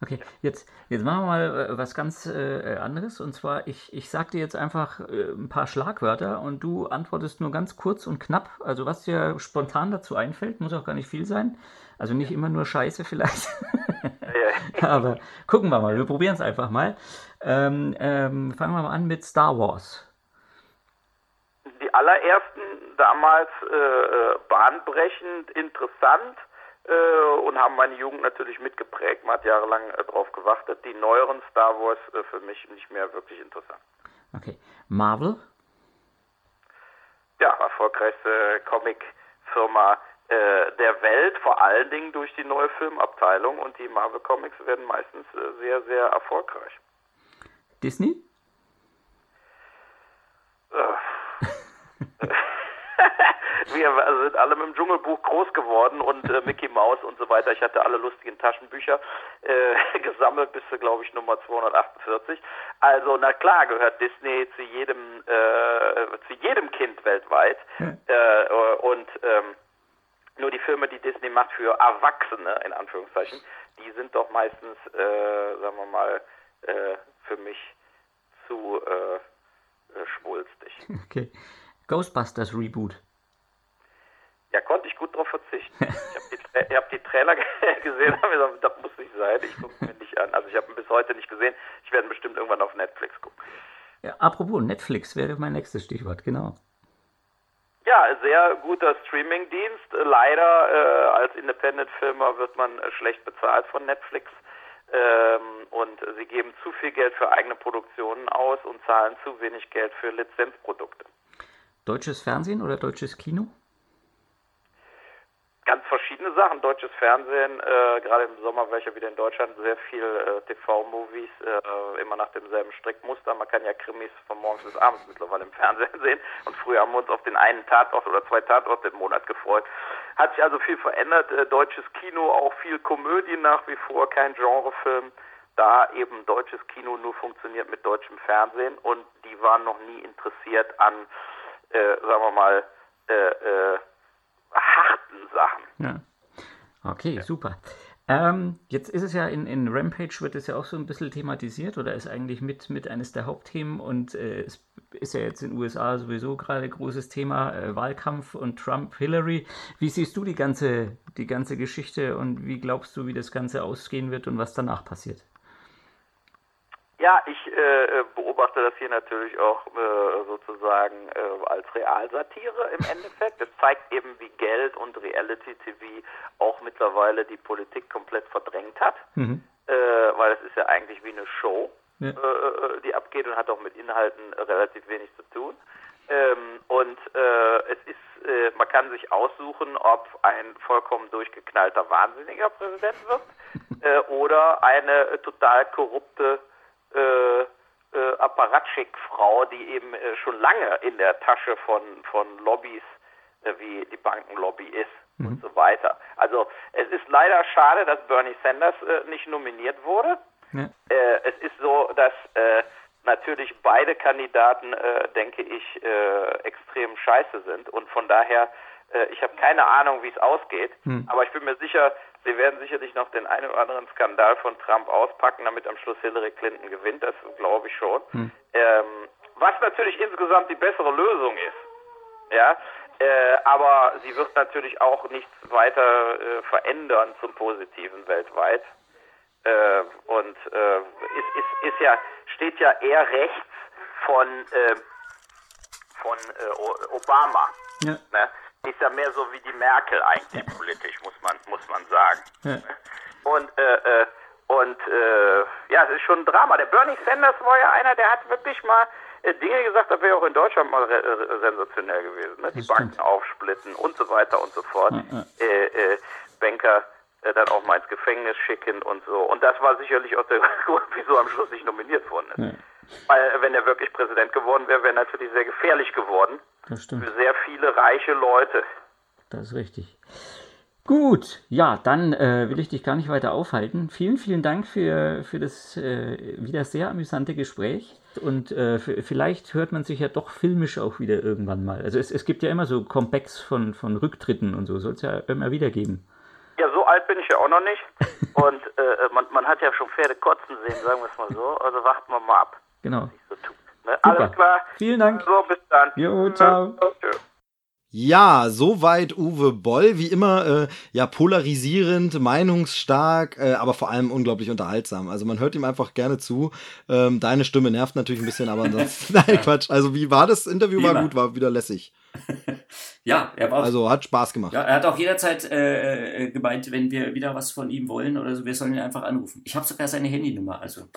Okay, jetzt, jetzt machen wir mal äh, was ganz äh, anderes. Und zwar, ich, ich sage dir jetzt einfach äh, ein paar Schlagwörter und du antwortest nur ganz kurz und knapp. Also was dir spontan dazu einfällt, muss auch gar nicht viel sein. Also nicht immer nur Scheiße vielleicht. Aber gucken wir mal, wir probieren es einfach mal. Ähm, ähm, fangen wir mal an mit Star Wars. Die allerersten damals äh, äh bahnbrechend, interessant äh, und haben meine Jugend natürlich mitgeprägt. Man hat jahrelang äh, darauf gewartet. Die neueren Star Wars äh, für mich nicht mehr wirklich interessant. Okay. Marvel? Ja, erfolgreichste Comic-Firma äh, der Welt, vor allen Dingen durch die neue Filmabteilung und die Marvel Comics werden meistens äh, sehr, sehr erfolgreich. Disney? wir sind alle mit dem Dschungelbuch groß geworden und äh, Mickey Mouse und so weiter. Ich hatte alle lustigen Taschenbücher äh, gesammelt bis zu, glaube ich, Nummer 248. Also, na klar, gehört Disney zu jedem, äh, zu jedem Kind weltweit. Äh, und ähm, nur die Filme, die Disney macht für Erwachsene, in Anführungszeichen, die sind doch meistens, äh, sagen wir mal, äh, für mich zu äh, äh, schwulstig. Okay. Ghostbusters Reboot. Ja, konnte ich gut darauf verzichten. Ich habe die, hab die, Trailer gesehen, habe gesagt, das muss nicht sein, ich gucke mir nicht an. Also ich habe ihn bis heute nicht gesehen. Ich werde bestimmt irgendwann auf Netflix gucken. Ja, apropos Netflix wäre mein nächstes Stichwort, genau. Ja, sehr guter Streamingdienst. Leider äh, als Independent-Filmer wird man äh, schlecht bezahlt von Netflix. Ähm, und sie geben zu viel Geld für eigene Produktionen aus und zahlen zu wenig Geld für Lizenzprodukte. Deutsches Fernsehen oder deutsches Kino? Ganz verschiedene Sachen. Deutsches Fernsehen, äh, gerade im Sommer war ich ja wieder in Deutschland, sehr viel äh, TV-Movies, äh, immer nach demselben Strickmuster. Man kann ja Krimis von morgens bis abends mittlerweile im Fernsehen sehen. Und früher haben wir uns auf den einen Tatort oder zwei Tatorte im Monat gefreut. Hat sich also viel verändert. Äh, deutsches Kino, auch viel Komödie nach wie vor, kein Genrefilm. Da eben deutsches Kino nur funktioniert mit deutschem Fernsehen und die waren noch nie interessiert an, äh, sagen wir mal, äh, äh, harten Sachen. Ja. Okay, ja. super. Ähm, jetzt ist es ja in, in Rampage wird es ja auch so ein bisschen thematisiert oder ist eigentlich mit, mit eines der Hauptthemen und äh, es ist ja jetzt in den USA sowieso gerade großes Thema äh, Wahlkampf und Trump Hillary. Wie siehst du die ganze die ganze Geschichte und wie glaubst du, wie das Ganze ausgehen wird und was danach passiert? Ja, ich äh, beobachte das hier natürlich auch äh, sozusagen äh, als Realsatire im Endeffekt. Es zeigt eben, wie Geld und Reality-TV auch mittlerweile die Politik komplett verdrängt hat, mhm. Äh, weil es ist ja eigentlich wie eine Show, ja. Äh, äh, die abgeht und hat auch mit Inhalten relativ wenig zu tun. Ähm, und es ist, man kann sich aussuchen, ob ein vollkommen durchgeknallter Wahnsinniger Präsident wird oder eine total korrupte äh, äh, Apparatschik-Frau, die eben äh, schon lange in der Tasche von, von Lobbys äh, wie die Bankenlobby ist mhm. und so weiter. Also es ist leider schade, dass Bernie Sanders äh, nicht nominiert wurde. Ja. Äh, es ist so, dass äh, natürlich beide Kandidaten, denke ich, extrem scheiße sind und von daher, ich habe keine Ahnung, wie es ausgeht, hm. aber ich bin mir sicher, Sie werden sicherlich noch den einen oder anderen Skandal von Trump auspacken, damit am Schluss Hillary Clinton gewinnt. Das glaube ich schon. Hm. Ähm, was natürlich insgesamt die bessere Lösung ist. Ja, äh, aber sie wird natürlich auch nichts weiter äh, verändern zum Positiven weltweit. Äh, und äh, ist, ist, ist ja, steht ja eher rechts von, äh, von äh, Obama. Ja. Ne? Ist ja mehr so wie die Merkel eigentlich politisch, muss man, muss man sagen. Ja. Und, äh, äh, und äh, ja, es ist schon ein Drama. Der Bernie Sanders war ja einer, der hat wirklich mal äh, Dinge gesagt, das wäre auch in Deutschland mal sensationell gewesen. Ne? Die Banken aufsplitten und so weiter und so fort. Ja, äh, äh, Banker dann auch mal ins Gefängnis schicken und so. Und das war sicherlich auch der Grund, wieso am Schluss nicht nominiert worden ist. Weil äh, wenn er wirklich Präsident geworden wäre, wäre er natürlich sehr gefährlich geworden. Das stimmt. Für sehr viele reiche Leute. Das ist richtig. Gut, ja, dann äh, will ich dich gar nicht weiter aufhalten. Vielen, vielen Dank für, für das äh, wieder sehr amüsante Gespräch. Und äh, vielleicht hört man sich ja doch filmisch auch wieder irgendwann mal. Also es, es gibt ja immer so Comebacks von, von Rücktritten und so, soll es ja immer wieder geben. Ja, so alt bin ich ja auch noch nicht. Und äh, man, man hat ja schon Pferde kotzen sehen, sagen wir es mal so. Also warten wir mal ab. Genau. So ne? Alles klar. Vielen Dank. So, bis dann. Jo, ciao. Ja, soweit Uwe Boll, wie immer, äh, ja, polarisierend, meinungsstark, äh, aber vor allem unglaublich unterhaltsam. Also man hört ihm einfach gerne zu. Ähm, deine Stimme nervt natürlich ein bisschen, aber ansonsten, nein, Quatsch. Also wie war das Interview? Wie war gut, war wieder lässig. ja, er war. Also hat Spaß gemacht. Ja, er hat auch jederzeit äh, äh, gemeint, wenn wir wieder was von ihm wollen oder so, wir sollen ihn einfach anrufen. Ich habe sogar seine Handynummer, also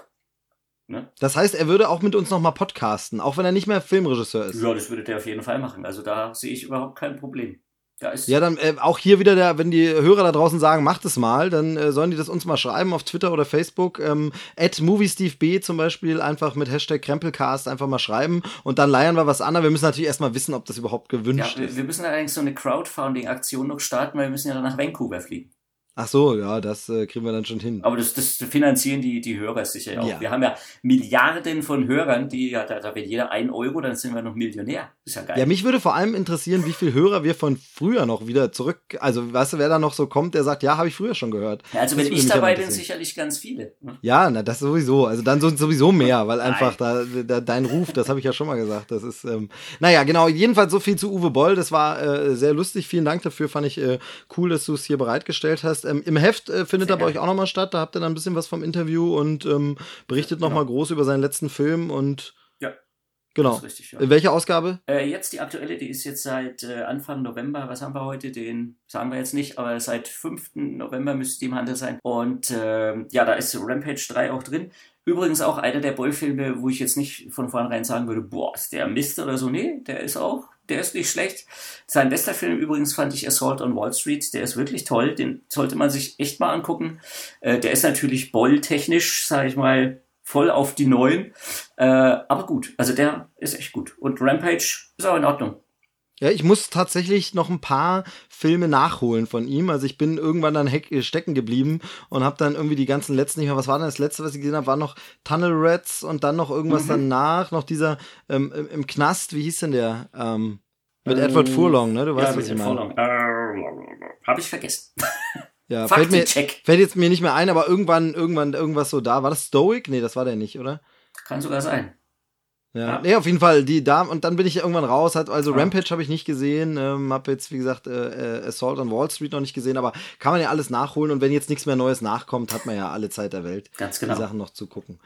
Ne? Das heißt, er würde auch mit uns nochmal podcasten, auch wenn er nicht mehr Filmregisseur ist. Ja, das würde der auf jeden Fall machen. Also da sehe ich überhaupt kein Problem. Ja, ja, dann äh, auch hier wieder, der, wenn die Hörer da draußen sagen, macht es mal, dann äh, sollen die das uns mal schreiben auf Twitter oder Facebook. Ähm, at MovieSteveB zum Beispiel einfach mit Hashtag Krempelcast einfach mal schreiben und dann leiern wir was an. Wir müssen natürlich erstmal wissen, ob das überhaupt gewünscht ja, ist. Wir müssen allerdings so eine Crowdfunding-Aktion noch starten, weil wir müssen ja dann nach Vancouver fliegen. Ach so, ja, das äh, kriegen wir dann schon hin. Aber das, das finanzieren die, die Hörer sicher auch. Ja. Wir haben ja Milliarden von Hörern, die ja, da, da will jeder ein Euro, dann sind wir noch Millionär. Ist ja geil. Ja, mich würde vor allem interessieren, wie viele Hörer wir von früher noch wieder zurück, also weißt du, wer da noch so kommt, der sagt, ja, habe ich früher schon gehört. Ja, also das wenn ich dabei bin, sicherlich ganz viele. Ne? Ja, na, das sowieso. Also dann sowieso mehr, weil einfach da, da, dein Ruf, das habe ich ja schon mal gesagt. Das ist, ähm, naja, genau, jedenfalls so viel zu Uwe Boll. Das war äh, sehr lustig. Vielen Dank dafür. Fand ich äh, cool, dass du es hier bereitgestellt hast. Ähm, Im Heft äh, findet er bei euch auch nochmal statt. Da habt ihr dann ein bisschen was vom Interview und ähm, berichtet nochmal genau. groß über seinen letzten Film und ja. Genau. Richtig, ja. Welche Ausgabe? Äh, jetzt die aktuelle, die ist jetzt seit äh, Anfang November. Was haben wir heute? Den sagen wir jetzt nicht, aber seit 5. November müsste die im Handel sein. Und äh, ja, da ist Rampage 3 auch drin. Übrigens auch einer der Boy-Filme, wo ich jetzt nicht von vornherein sagen würde, boah, ist der Mist oder so. Nee, der ist auch der ist nicht schlecht. Sein bester Film übrigens fand ich Assault on Wall Street. Der ist wirklich toll. Den sollte man sich echt mal angucken. Äh, der ist natürlich boll-technisch, sage ich mal, voll auf die neuen. Äh, aber gut, also der ist echt gut. Und Rampage ist auch in Ordnung. Ja, ich muss tatsächlich noch ein paar Filme nachholen von ihm. Also ich bin irgendwann dann stecken geblieben und habe dann irgendwie die ganzen letzten nicht mehr. Was war denn das letzte, was ich gesehen habe? War noch Tunnel Rats und dann noch irgendwas mhm. danach, noch dieser ähm, im Knast. Wie hieß denn der? Ähm, mit ähm, Edward Furlong, ne? Du weißt, ja, was ich meine. Äh, habe ich vergessen. Ja, fällt mir fällt jetzt mir nicht mehr ein, aber irgendwann irgendwann irgendwas so da. War das Stoic? Nee, das war der nicht, oder? Kann sogar sein. Ja. Nee, auf jeden Fall, die da und dann bin ich irgendwann raus. Hat, also ja. Rampage habe ich nicht gesehen, ähm, habe jetzt, wie gesagt, äh, äh, Assault on Wall Street noch nicht gesehen, aber kann man ja alles nachholen und wenn jetzt nichts mehr Neues nachkommt, hat man ja alle Zeit der Welt, Ganz genau. die Sachen noch zu gucken.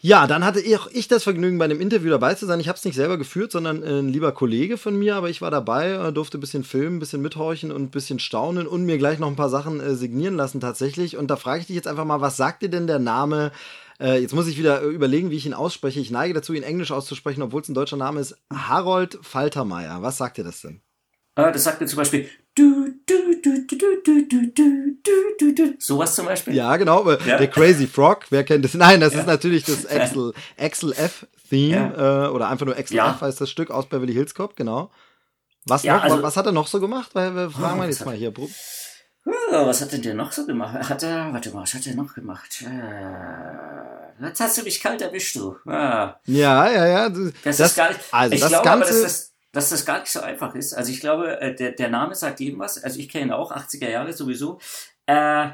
Ja, dann hatte ich, ich das Vergnügen, bei einem Interview dabei zu sein. Ich habe es nicht selber geführt, sondern äh, ein lieber Kollege von mir, aber ich war dabei, äh, durfte ein bisschen filmen, ein bisschen mithorchen und ein bisschen staunen und mir gleich noch ein paar Sachen signieren lassen tatsächlich. Und da frage ich dich jetzt einfach mal, was sagt dir denn der Name äh, jetzt muss ich wieder äh, überlegen, wie ich ihn ausspreche. Ich neige dazu, ihn Englisch auszusprechen, obwohl es ein deutscher Name ist. Harold Faltermeier. Was sagt dir das denn? Äh, das sagt mir zum Beispiel du, du, du, du, du, du, du, du, du, du. Sowas zum Beispiel. Ja, genau. Ja. Der Crazy Frog. Wer kennt das? Nein, das ja. ist natürlich das Axel, Axel F Theme ja. äh, oder einfach nur Axel F heißt das Stück aus Beverly Hills Cop, genau. Was noch? Also, was hat er noch so gemacht? Weil wir fragen oh, wir jetzt mal hier. Oh, was hat denn der noch so gemacht? Hat er, warte mal, was hat er noch gemacht? Äh, jetzt hast du mich kalt erwischt, du. Ah. Ja, ja, ja. Das, das ist gar nicht, also ich das glaube Ganze, aber, dass das, dass das gar nicht so einfach ist. Also ich glaube, äh, der, der Name sagt jedem was. Also ich kenne ihn auch, 80er Jahre sowieso. Äh,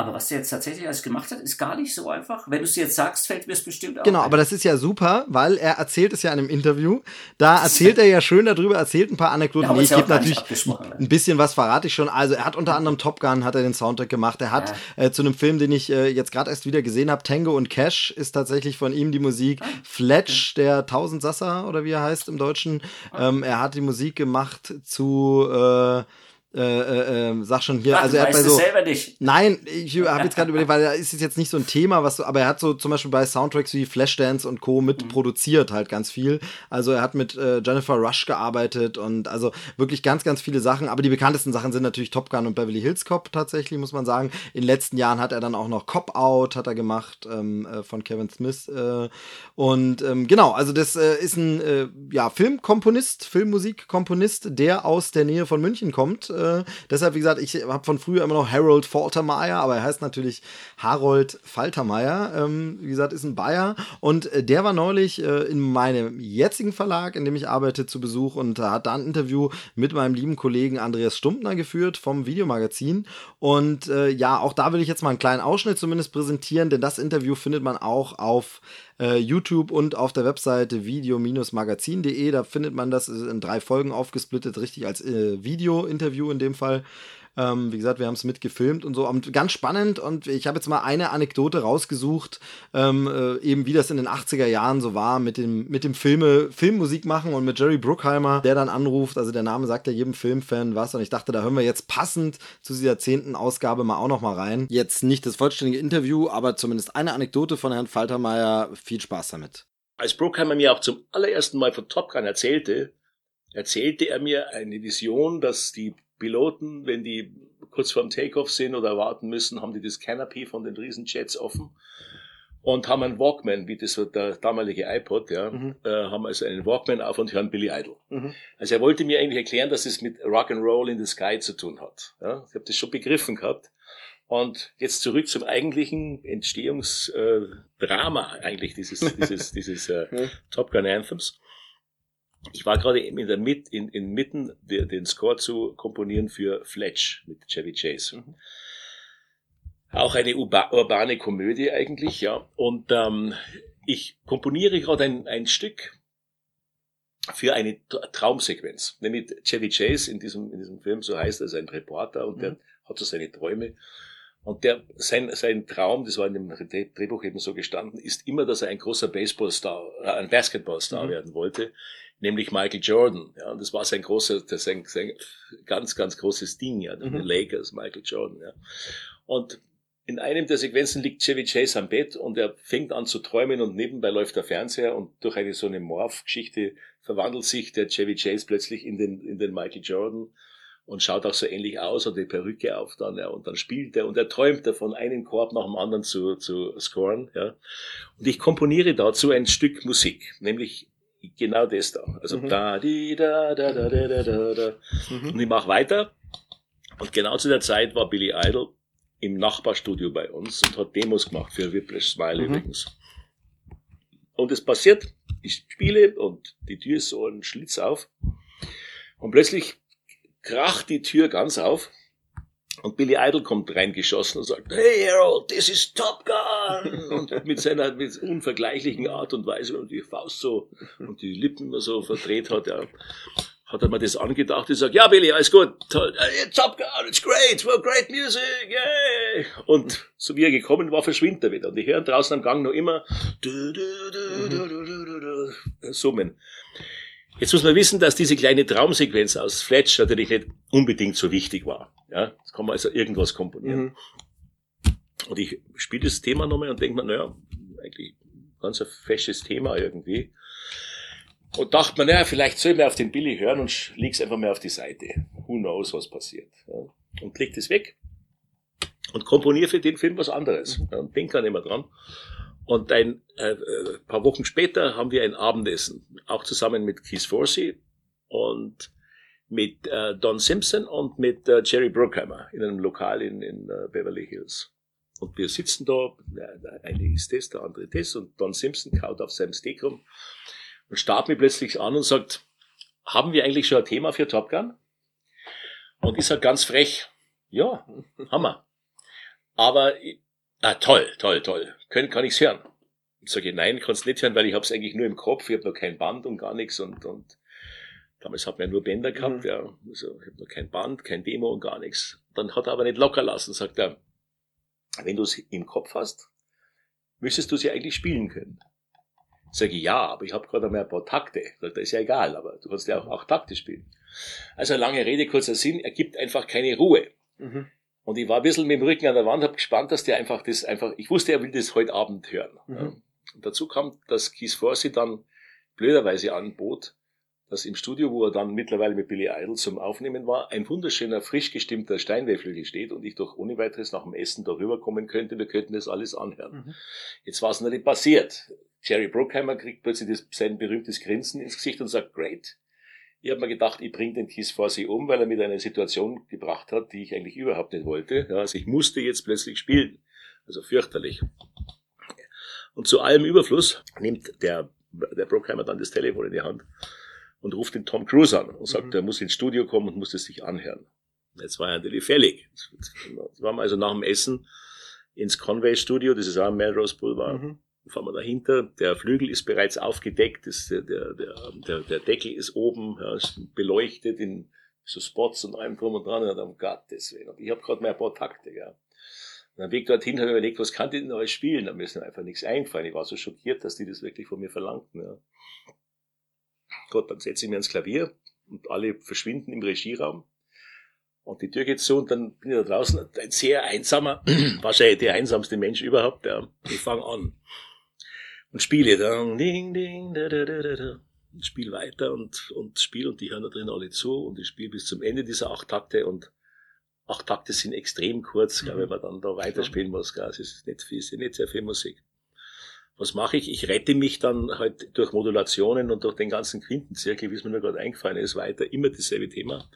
aber was der jetzt tatsächlich alles gemacht hat, ist gar nicht so einfach. Wenn du es jetzt sagst, fällt mir es bestimmt auf. Genau, aber das ist ja super, weil er erzählt es ja in einem Interview. Da erzählt er ja schön darüber, erzählt ein paar Anekdoten. Ja, nee, ich gebe natürlich ein bisschen was verrate ich schon. Also er hat unter anderem Top Gun hat er den Soundtrack gemacht. Er hat ja. äh, zu einem Film, den ich äh, jetzt gerade erst wieder gesehen habe, Tango und Cash ist tatsächlich von ihm die Musik. Ah, Fletch, okay. der Tausendsasser oder wie er heißt im Deutschen. Ah. Ähm, er hat die Musik gemacht zu äh, äh, äh, ähm, sag schon hier, Ach, also er hat bei so. selber nicht. Nein, ich habe jetzt gerade überlegt, weil da ist es jetzt nicht so ein Thema, was so, aber er hat so zum Beispiel bei Soundtracks wie Flashdance und Co. mitproduziert mhm. halt ganz viel. Also er hat mit äh, Jennifer Rush gearbeitet und also wirklich ganz, ganz viele Sachen. Aber die bekanntesten Sachen sind natürlich Top Gun und Beverly Hills Cop tatsächlich, muss man sagen. In den letzten Jahren hat er dann auch noch Cop Out hat er gemacht ähm, äh, von Kevin Smith. Äh, und ähm, genau, also das äh, ist ein äh, ja, Filmkomponist, Filmmusikkomponist, der aus der Nähe von München kommt äh, deshalb, wie gesagt, ich habe von früher immer noch Harold Faltermeier, aber er heißt natürlich Harold Faltermeier. Ähm, wie gesagt, ist ein Bayer. Und äh, der war neulich äh, in meinem jetzigen Verlag, in dem ich arbeite, zu Besuch und hat da ein Interview mit meinem lieben Kollegen Andreas Stumptner geführt vom Videomagazin. Und äh, ja, auch da will ich jetzt mal einen kleinen Ausschnitt zumindest präsentieren, denn das Interview findet man auch auf äh, YouTube und auf der Webseite video-magazin.de. Da findet man das in drei Folgen aufgesplittet, richtig als äh, Video-Interview in dem Fall. Ähm, wie gesagt, wir haben es mitgefilmt und so. Und ganz spannend. Und ich habe jetzt mal eine Anekdote rausgesucht, ähm, äh, eben wie das in den 80er Jahren so war mit dem, mit dem Filme, Filmmusik machen und mit Jerry Bruckheimer, der dann anruft. Also der Name sagt ja jedem Filmfan was. Und ich dachte, da hören wir jetzt passend zu dieser zehnten Ausgabe mal auch noch mal rein. Jetzt nicht das vollständige Interview, aber zumindest eine Anekdote von Herrn Faltermeier. Viel Spaß damit. Als Bruckheimer mir auch zum allerersten Mal von Top Gun erzählte, erzählte er mir eine Vision, dass die Piloten, wenn die kurz vorm Takeoff sind oder warten müssen, haben die das Canopy von den Riesenjets offen und haben einen Walkman, wie das der damalige iPod, ja, mhm. äh, haben also einen Walkman auf und hören Billy Idol. Mhm. Also er wollte mir eigentlich erklären, dass es mit Rock and Roll in the Sky zu tun hat. Ja, ich habe das schon begriffen gehabt. Und jetzt zurück zum eigentlichen Entstehungsdrama äh, eigentlich dieses dieses dieses äh. Top Gun Anthems. Ich war gerade in der Mit, in, in Mitten der, den Score zu komponieren für Fletch mit Chevy Chase. Mhm. Auch eine urbane Komödie eigentlich, ja. Und ähm, ich komponiere gerade ein, ein Stück für eine Traumsequenz. Nämlich Chevy Chase in diesem, in diesem Film, so heißt er, ist ein Reporter und mhm. der hat so seine Träume. Und der, sein, sein Traum, das war in dem Drehbuch eben so gestanden, ist immer, dass er ein großer Baseballstar, äh, ein Basketballstar mhm. werden wollte, nämlich Michael Jordan. Ja, und das war sein großer, sein, sein ganz, ganz großes Ding, ja, mhm. Lakers, Michael Jordan, ja. Und in einem der Sequenzen liegt Chevy Chase am Bett und er fängt an zu träumen und nebenbei läuft der Fernseher und durch eine so eine Morph-Geschichte verwandelt sich der Chevy Chase plötzlich in den, in den Michael Jordan und schaut auch so ähnlich aus und die Perücke auf dann, ja, und dann spielt er und er träumt davon, einen Korb nach dem anderen zu, zu scoren, ja. Und ich komponiere dazu ein Stück Musik, nämlich genau das da. Also mhm. da, di, da, da, da, da, da, da, da. Mhm. Und ich mache weiter. Und genau zu der Zeit war Billy Idol im Nachbarstudio bei uns und hat Demos gemacht für Whiplash Smile mhm. übrigens. Und es passiert, ich spiele und die Tür ist so ein Schlitz auf und plötzlich kracht die Tür ganz auf und Billy Idol kommt reingeschossen und sagt, hey Harold, this is Top Gun! Und mit seiner mit unvergleichlichen Art und Weise und die Faust so und die Lippen immer so verdreht hat, ja hat er mir das angedacht und sagt, ja Billy, alles gut, toll, Top Gun, it's great, well, great music, yay. Und so wie er gekommen war, verschwindet er wieder. Und ich höre draußen am Gang noch immer summen. Jetzt muss man wissen, dass diese kleine Traumsequenz aus Fletch natürlich nicht unbedingt so wichtig war. Ja, das kann man also irgendwas komponieren. Mhm. Und ich spiele das Thema nochmal und denke mir, naja, eigentlich ganz ein fesches Thema irgendwie. Und dachte mir, naja, vielleicht soll ich mir auf den Billy hören und leg's einfach mal auf die Seite. Who knows, was passiert. Ja. Und leg das weg und komponiere für den Film was anderes. Mhm. Ja, und denk dann immer dran. Und ein äh, äh, paar Wochen später haben wir ein Abendessen, auch zusammen mit Keith Forsey und mit äh, Don Simpson und mit äh, Jerry Bruckheimer in einem Lokal in, in uh, Beverly Hills. Und wir sitzen da, der eine ist das, der andere das, und Don Simpson kaut auf seinem Steak rum und starrt mich plötzlich an und sagt, haben wir eigentlich schon ein Thema für Top Gun? Und ich sag ganz frech, ja, wir. Aber, ah, toll, toll, toll. Können, kann ich's hören? Ich sage, nein, kannst nicht hören, weil ich hab's eigentlich nur im Kopf, ich habe noch kein Band und gar nichts und, und damals hat man ja nur Bänder gehabt, mhm. ja. Also ich habe noch kein Band, kein Demo und gar nichts. Dann hat er aber nicht locker lassen, sagt er, wenn du es im Kopf hast, müsstest du sie eigentlich spielen können. Sage ich, ja, aber ich habe gerade einmal ein paar Takte. Sagt er, ist ja egal, aber du kannst ja auch, auch Takte spielen. Also lange Rede, kurzer Sinn, er gibt einfach keine Ruhe. Mhm. Und ich war ein bisschen mit dem Rücken an der Wand, habe gespannt, dass der einfach das einfach, ich wusste, er will das heute Abend hören. Mhm. Und dazu kam, dass Keith Forsey dann blöderweise anbot, dass im Studio, wo er dann mittlerweile mit Billy Idol zum Aufnehmen war, ein wunderschöner, frisch gestimmter Steinwayflügel steht und ich doch ohne weiteres nach dem Essen darüber kommen könnte, wir könnten das alles anhören. Mhm. Jetzt war es noch nicht passiert. Jerry Bruckheimer kriegt plötzlich das, sein berühmtes Grinsen ins Gesicht und sagt, great. Ich habe mir gedacht, ich bringe den Kiss vor sie um, weil er mit einer Situation gebracht hat, die ich eigentlich überhaupt nicht wollte. Ja, also ich musste jetzt plötzlich spielen. Also fürchterlich. Und zu allem Überfluss nimmt der, der Brockheimer dann das Telefon in die Hand und ruft den Tom Cruise an und sagt, mhm. er muss ins Studio kommen und muss es sich anhören. Jetzt war er natürlich fällig. Jetzt waren wir also nach dem Essen ins Conway Studio, das ist auch am Melrose Boulevard. Mhm fahren wir dahinter. Der Flügel ist bereits aufgedeckt, das, der, der, der, der Deckel ist oben, ja, ist beleuchtet in so Spots und allem drum und dran. Und um Gottes Willen. Ich habe gerade mal ein paar Takte. Ja. Und am Weg dorthin habe ich überlegt, was kann die denn alles spielen? Da müssen einfach nichts einfallen. Ich war so schockiert, dass die das wirklich von mir verlangten. Ja. Gott, dann setze ich mir ans Klavier und alle verschwinden im Regieraum. Und die Tür geht zu und dann bin ich da draußen, ein sehr einsamer, wahrscheinlich der einsamste Mensch überhaupt. Ja. Ich fange an und spiele. Ding, ding, da, da, da, da, spiele weiter und, und spiele und die hören da drin alle zu und ich spiele bis zum Ende dieser acht Takte und acht Takte sind extrem kurz, mhm. wenn man dann da weiterspielen muss. Gell. Es ist nicht, viel, ist nicht sehr viel Musik. Was mache ich? Ich rette mich dann halt durch Modulationen und durch den ganzen Quintenzirkel, wie es mir nur gerade eingefallen ist, weiter, immer dasselbe Thema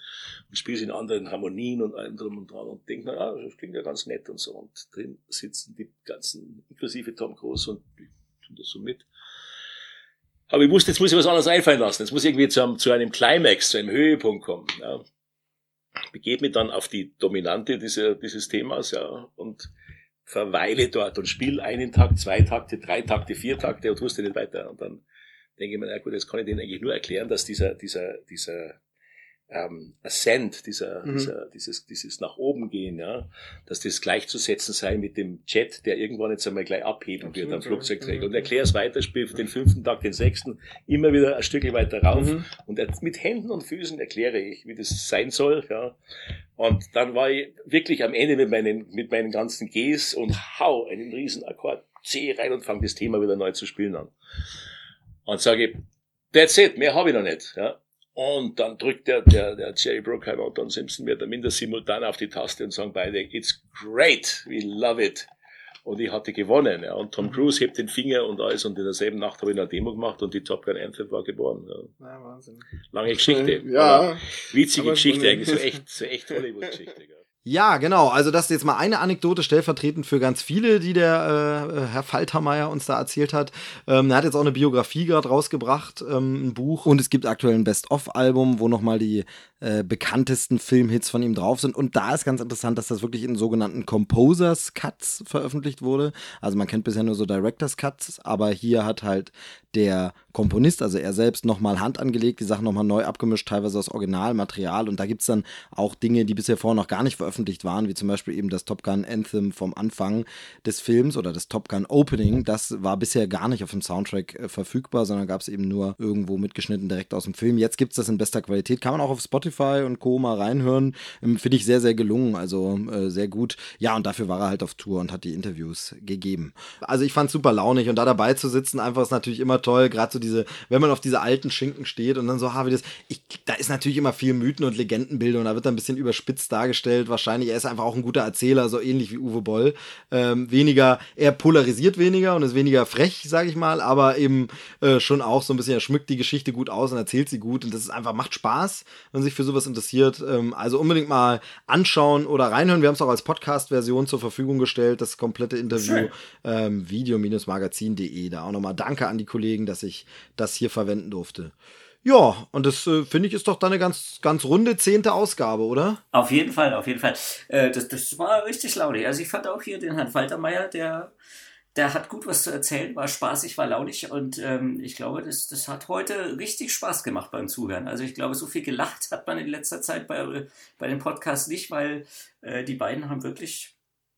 und spiele es in anderen Harmonien und allem drum und dran und denke, na, das klingt ja ganz nett und so. Und drin sitzen die ganzen, inklusive Tom Cruise und tun das so mit. Aber ich wusste, jetzt muss ich was anderes einfallen lassen. Jetzt muss ich irgendwie zu einem, zu einem Climax, zu einem Höhepunkt kommen. Ja. Begebe mich dann auf die Dominante dieser, dieses Themas, ja, und verweile dort und spiele einen Tag, zwei Takte, drei Takte, vier Takte und wusste nicht weiter. Und dann denke ich mir, na gut, jetzt kann ich denen eigentlich nur erklären, dass dieser, dieser, dieser ähm, Ascent, dieser, mhm. dieser, dieses, dieses nach oben gehen, ja, dass das gleichzusetzen sei mit dem Jet, der irgendwann jetzt einmal gleich abheben Absolut, wird am Flugzeugträger. Ja. Und erklär es weiter, spiel den fünften Tag, den sechsten, immer wieder ein Stück weiter rauf. Mhm. Und mit Händen und Füßen erkläre ich, wie das sein soll, ja. Und dann war ich wirklich am Ende mit meinen, mit meinen ganzen Gs und hau einen riesen Akkord C rein und fange das Thema wieder neu zu spielen an. Und sage, that's it, mehr habe ich noch nicht, ja. Und dann drückt der, der, der Jerry Bruckheimer und Don Simpson mir zumindest simultan auf die Taste und sagen beide, it's great, we love it. Und ich hatte gewonnen. Ja. Und Tom Cruise hebt den Finger und alles. Und in derselben Nacht habe ich eine Demo gemacht und die Top Gun Anthem war geboren. Ja. ja Wahnsinn. Lange Geschichte. Ja. witzige Geschichte eigentlich. So echt, so echt Hollywood-Geschichte. Ja, genau. Also das ist jetzt mal eine Anekdote stellvertretend für ganz viele, die der äh, Herr Faltermeier uns da erzählt hat. Ähm, er hat jetzt auch eine Biografie gerade rausgebracht, ähm, ein Buch. Und es gibt aktuell ein Best-of-Album, wo nochmal die äh, bekanntesten Filmhits von ihm drauf sind. Und da ist ganz interessant, dass das wirklich in sogenannten Composers Cuts veröffentlicht wurde. Also man kennt bisher nur so Directors Cuts, aber hier hat halt der Komponist, also er selbst, nochmal Hand angelegt, die Sachen nochmal neu abgemischt, teilweise aus Originalmaterial. Und da gibt's dann auch Dinge, die bisher vorher noch gar nicht veröffentlicht waren, wie zum Beispiel eben das Top Gun Anthem vom Anfang des Films oder das Top Gun Opening. Das war bisher gar nicht auf dem Soundtrack äh, verfügbar, sondern gab's eben nur irgendwo mitgeschnitten direkt aus dem Film. Jetzt gibt's das in bester Qualität. Kann man auch auf Spotify und Co. mal reinhören. Ähm, Finde ich sehr, sehr gelungen, also äh, sehr gut. Ja, und dafür war er halt auf Tour und hat die Interviews gegeben. Also ich fand's super launig und da dabei zu sitzen, einfach ist natürlich immer toll, gerade so diese, wenn man auf diese alten Schinken steht und dann so, ha, wie das, ich, da ist natürlich immer viel Mythen und Legendenbildung, da wird er ein bisschen überspitzt dargestellt, wahrscheinlich, er ist einfach auch ein guter Erzähler, so ähnlich wie Uwe Boll, ähm, weniger, er polarisiert weniger und ist weniger frech, sag ich mal, aber eben äh, schon auch so ein bisschen, er schmückt die Geschichte gut aus und erzählt sie gut und das ist einfach, macht Spaß, wenn sich für sowas interessiert, ähm, also unbedingt mal anschauen oder reinhören, wir haben es auch als Podcast-Version zur Verfügung gestellt, das komplette Interview, ähm, video-magazin.de, da. Auch nochmal danke an die Kollegen, dass ich das hier verwenden durfte. Ja, und das äh, finde ich ist doch dann eine ganz, ganz runde zehnte Ausgabe, oder? Auf jeden Fall, auf jeden Fall. Äh, das, das war richtig launig. Also ich fand auch hier den Herrn Faltermeier, der, der hat gut was zu erzählen, war spaßig, war launig und ähm, ich glaube, das, das hat heute richtig Spaß gemacht beim Zuhören. Also ich glaube, so viel gelacht hat man in letzter Zeit bei, bei dem Podcast nicht, weil äh, die beiden haben wirklich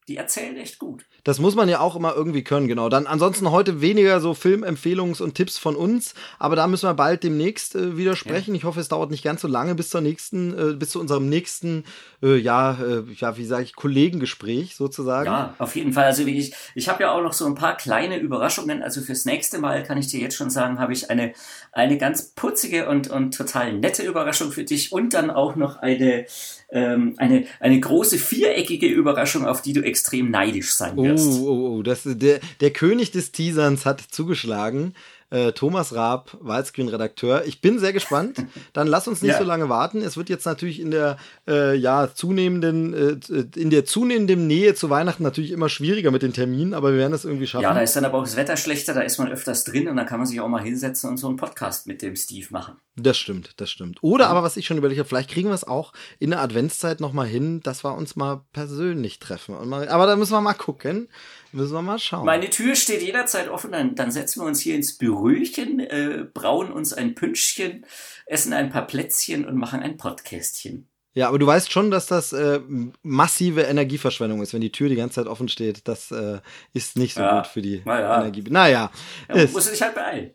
die erzählen echt gut. Das muss man ja auch immer irgendwie können, genau. Dann ansonsten heute weniger so Filmempfehlungs- und Tipps von uns, aber da müssen wir bald demnächst äh, wieder sprechen. Ja. Ich hoffe, es dauert nicht ganz so lange bis zur nächsten, äh, bis zu unserem nächsten, äh, ja, äh, ja, wie sage ich, Kollegengespräch sozusagen. Ja, auf jeden Fall. Also ich, ich habe ja auch noch so ein paar kleine Überraschungen. Also fürs nächste Mal kann ich dir jetzt schon sagen, habe ich eine, eine ganz putzige und, und total nette Überraschung für dich und dann auch noch eine, ähm, eine, eine große viereckige Überraschung, auf die du extrem neidisch sein wirst. Oh, oh, oh, das, der, der König des Teaserns hat zugeschlagen. Äh, Thomas Raab, Wildscreen-Redakteur. Ich bin sehr gespannt. Dann lass uns nicht ja. so lange warten. Es wird jetzt natürlich in der äh, ja zunehmenden äh, in der zunehmenden Nähe zu Weihnachten natürlich immer schwieriger mit den Terminen, aber wir werden das irgendwie schaffen. Ja, da ist dann aber auch das Wetter schlechter, da ist man öfters drin und dann kann man sich auch mal hinsetzen und so einen Podcast mit dem Steve machen. Das stimmt, das stimmt. Oder aber was ich schon überlegt habe, vielleicht kriegen wir es auch in der Adventszeit noch mal hin, dass wir uns mal persönlich treffen. Mal, aber da müssen wir mal gucken. Müssen wir mal schauen. Meine Tür steht jederzeit offen, dann, dann setzen wir uns hier ins Büröchen, äh, brauen uns ein Pünschchen, essen ein paar Plätzchen und machen ein Podcastchen. Ja, aber du weißt schon, dass das äh, massive Energieverschwendung ist, wenn die Tür die ganze Zeit offen steht. Das äh, ist nicht so ja, gut für die naja. Energie. Naja. Ja, musst du dich halt beeilen.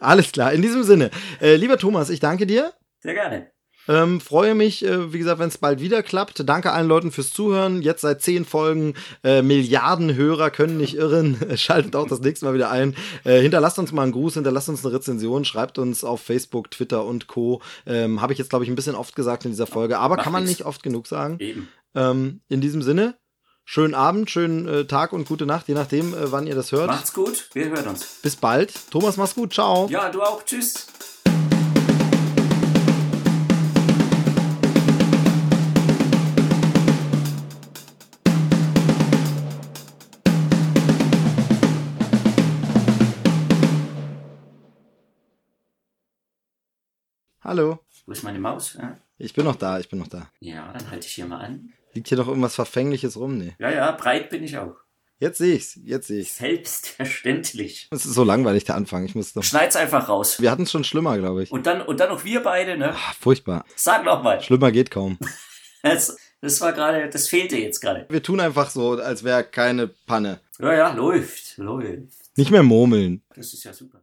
Alles klar. In diesem Sinne, äh, lieber Thomas, ich danke dir. Sehr gerne. Ähm, freue mich, äh, wie gesagt, wenn es bald wieder klappt. Danke allen Leuten fürs Zuhören. Jetzt seit zehn Folgen. Äh, Milliarden Hörer können nicht irren. Schaltet auch das nächste Mal wieder ein. Äh, hinterlasst uns mal einen Gruß, hinterlasst uns eine Rezension, schreibt uns auf Facebook, Twitter und Co. Ähm, Habe ich jetzt, glaube ich, ein bisschen oft gesagt in dieser Folge, aber Macht kann man nix. nicht oft genug sagen. Eben. Ähm, in diesem Sinne, schönen Abend, schönen äh, Tag und gute Nacht, je nachdem, äh, wann ihr das hört. Macht's gut, wir hören uns. Bis bald. Thomas, mach's gut. Ciao. Ja, du auch. Tschüss. Hallo. Wo ist meine Maus? Ja, Ich bin noch da, ich bin noch da. ja dann halte ich hier mal an. Liegt hier doch irgendwas Verfängliches rum? Nee. Ja, ja, breit bin ich auch. Jetzt sehe ich's, jetzt sehe ich's. Selbstverständlich. Es ist so langweilig, der Anfang. Ich muss noch. Schneid's einfach raus. Wir hatten es schon schlimmer, glaube ich. Und dann, und dann noch wir beide, ne? Ah, furchtbar. Sag noch mal. Schlimmer geht kaum. Das, das war gerade, das fehlte jetzt gerade. Wir tun einfach so, als wäre keine Panne. Ja, ja, läuft, läuft. Nicht mehr murmeln. Das ist ja super.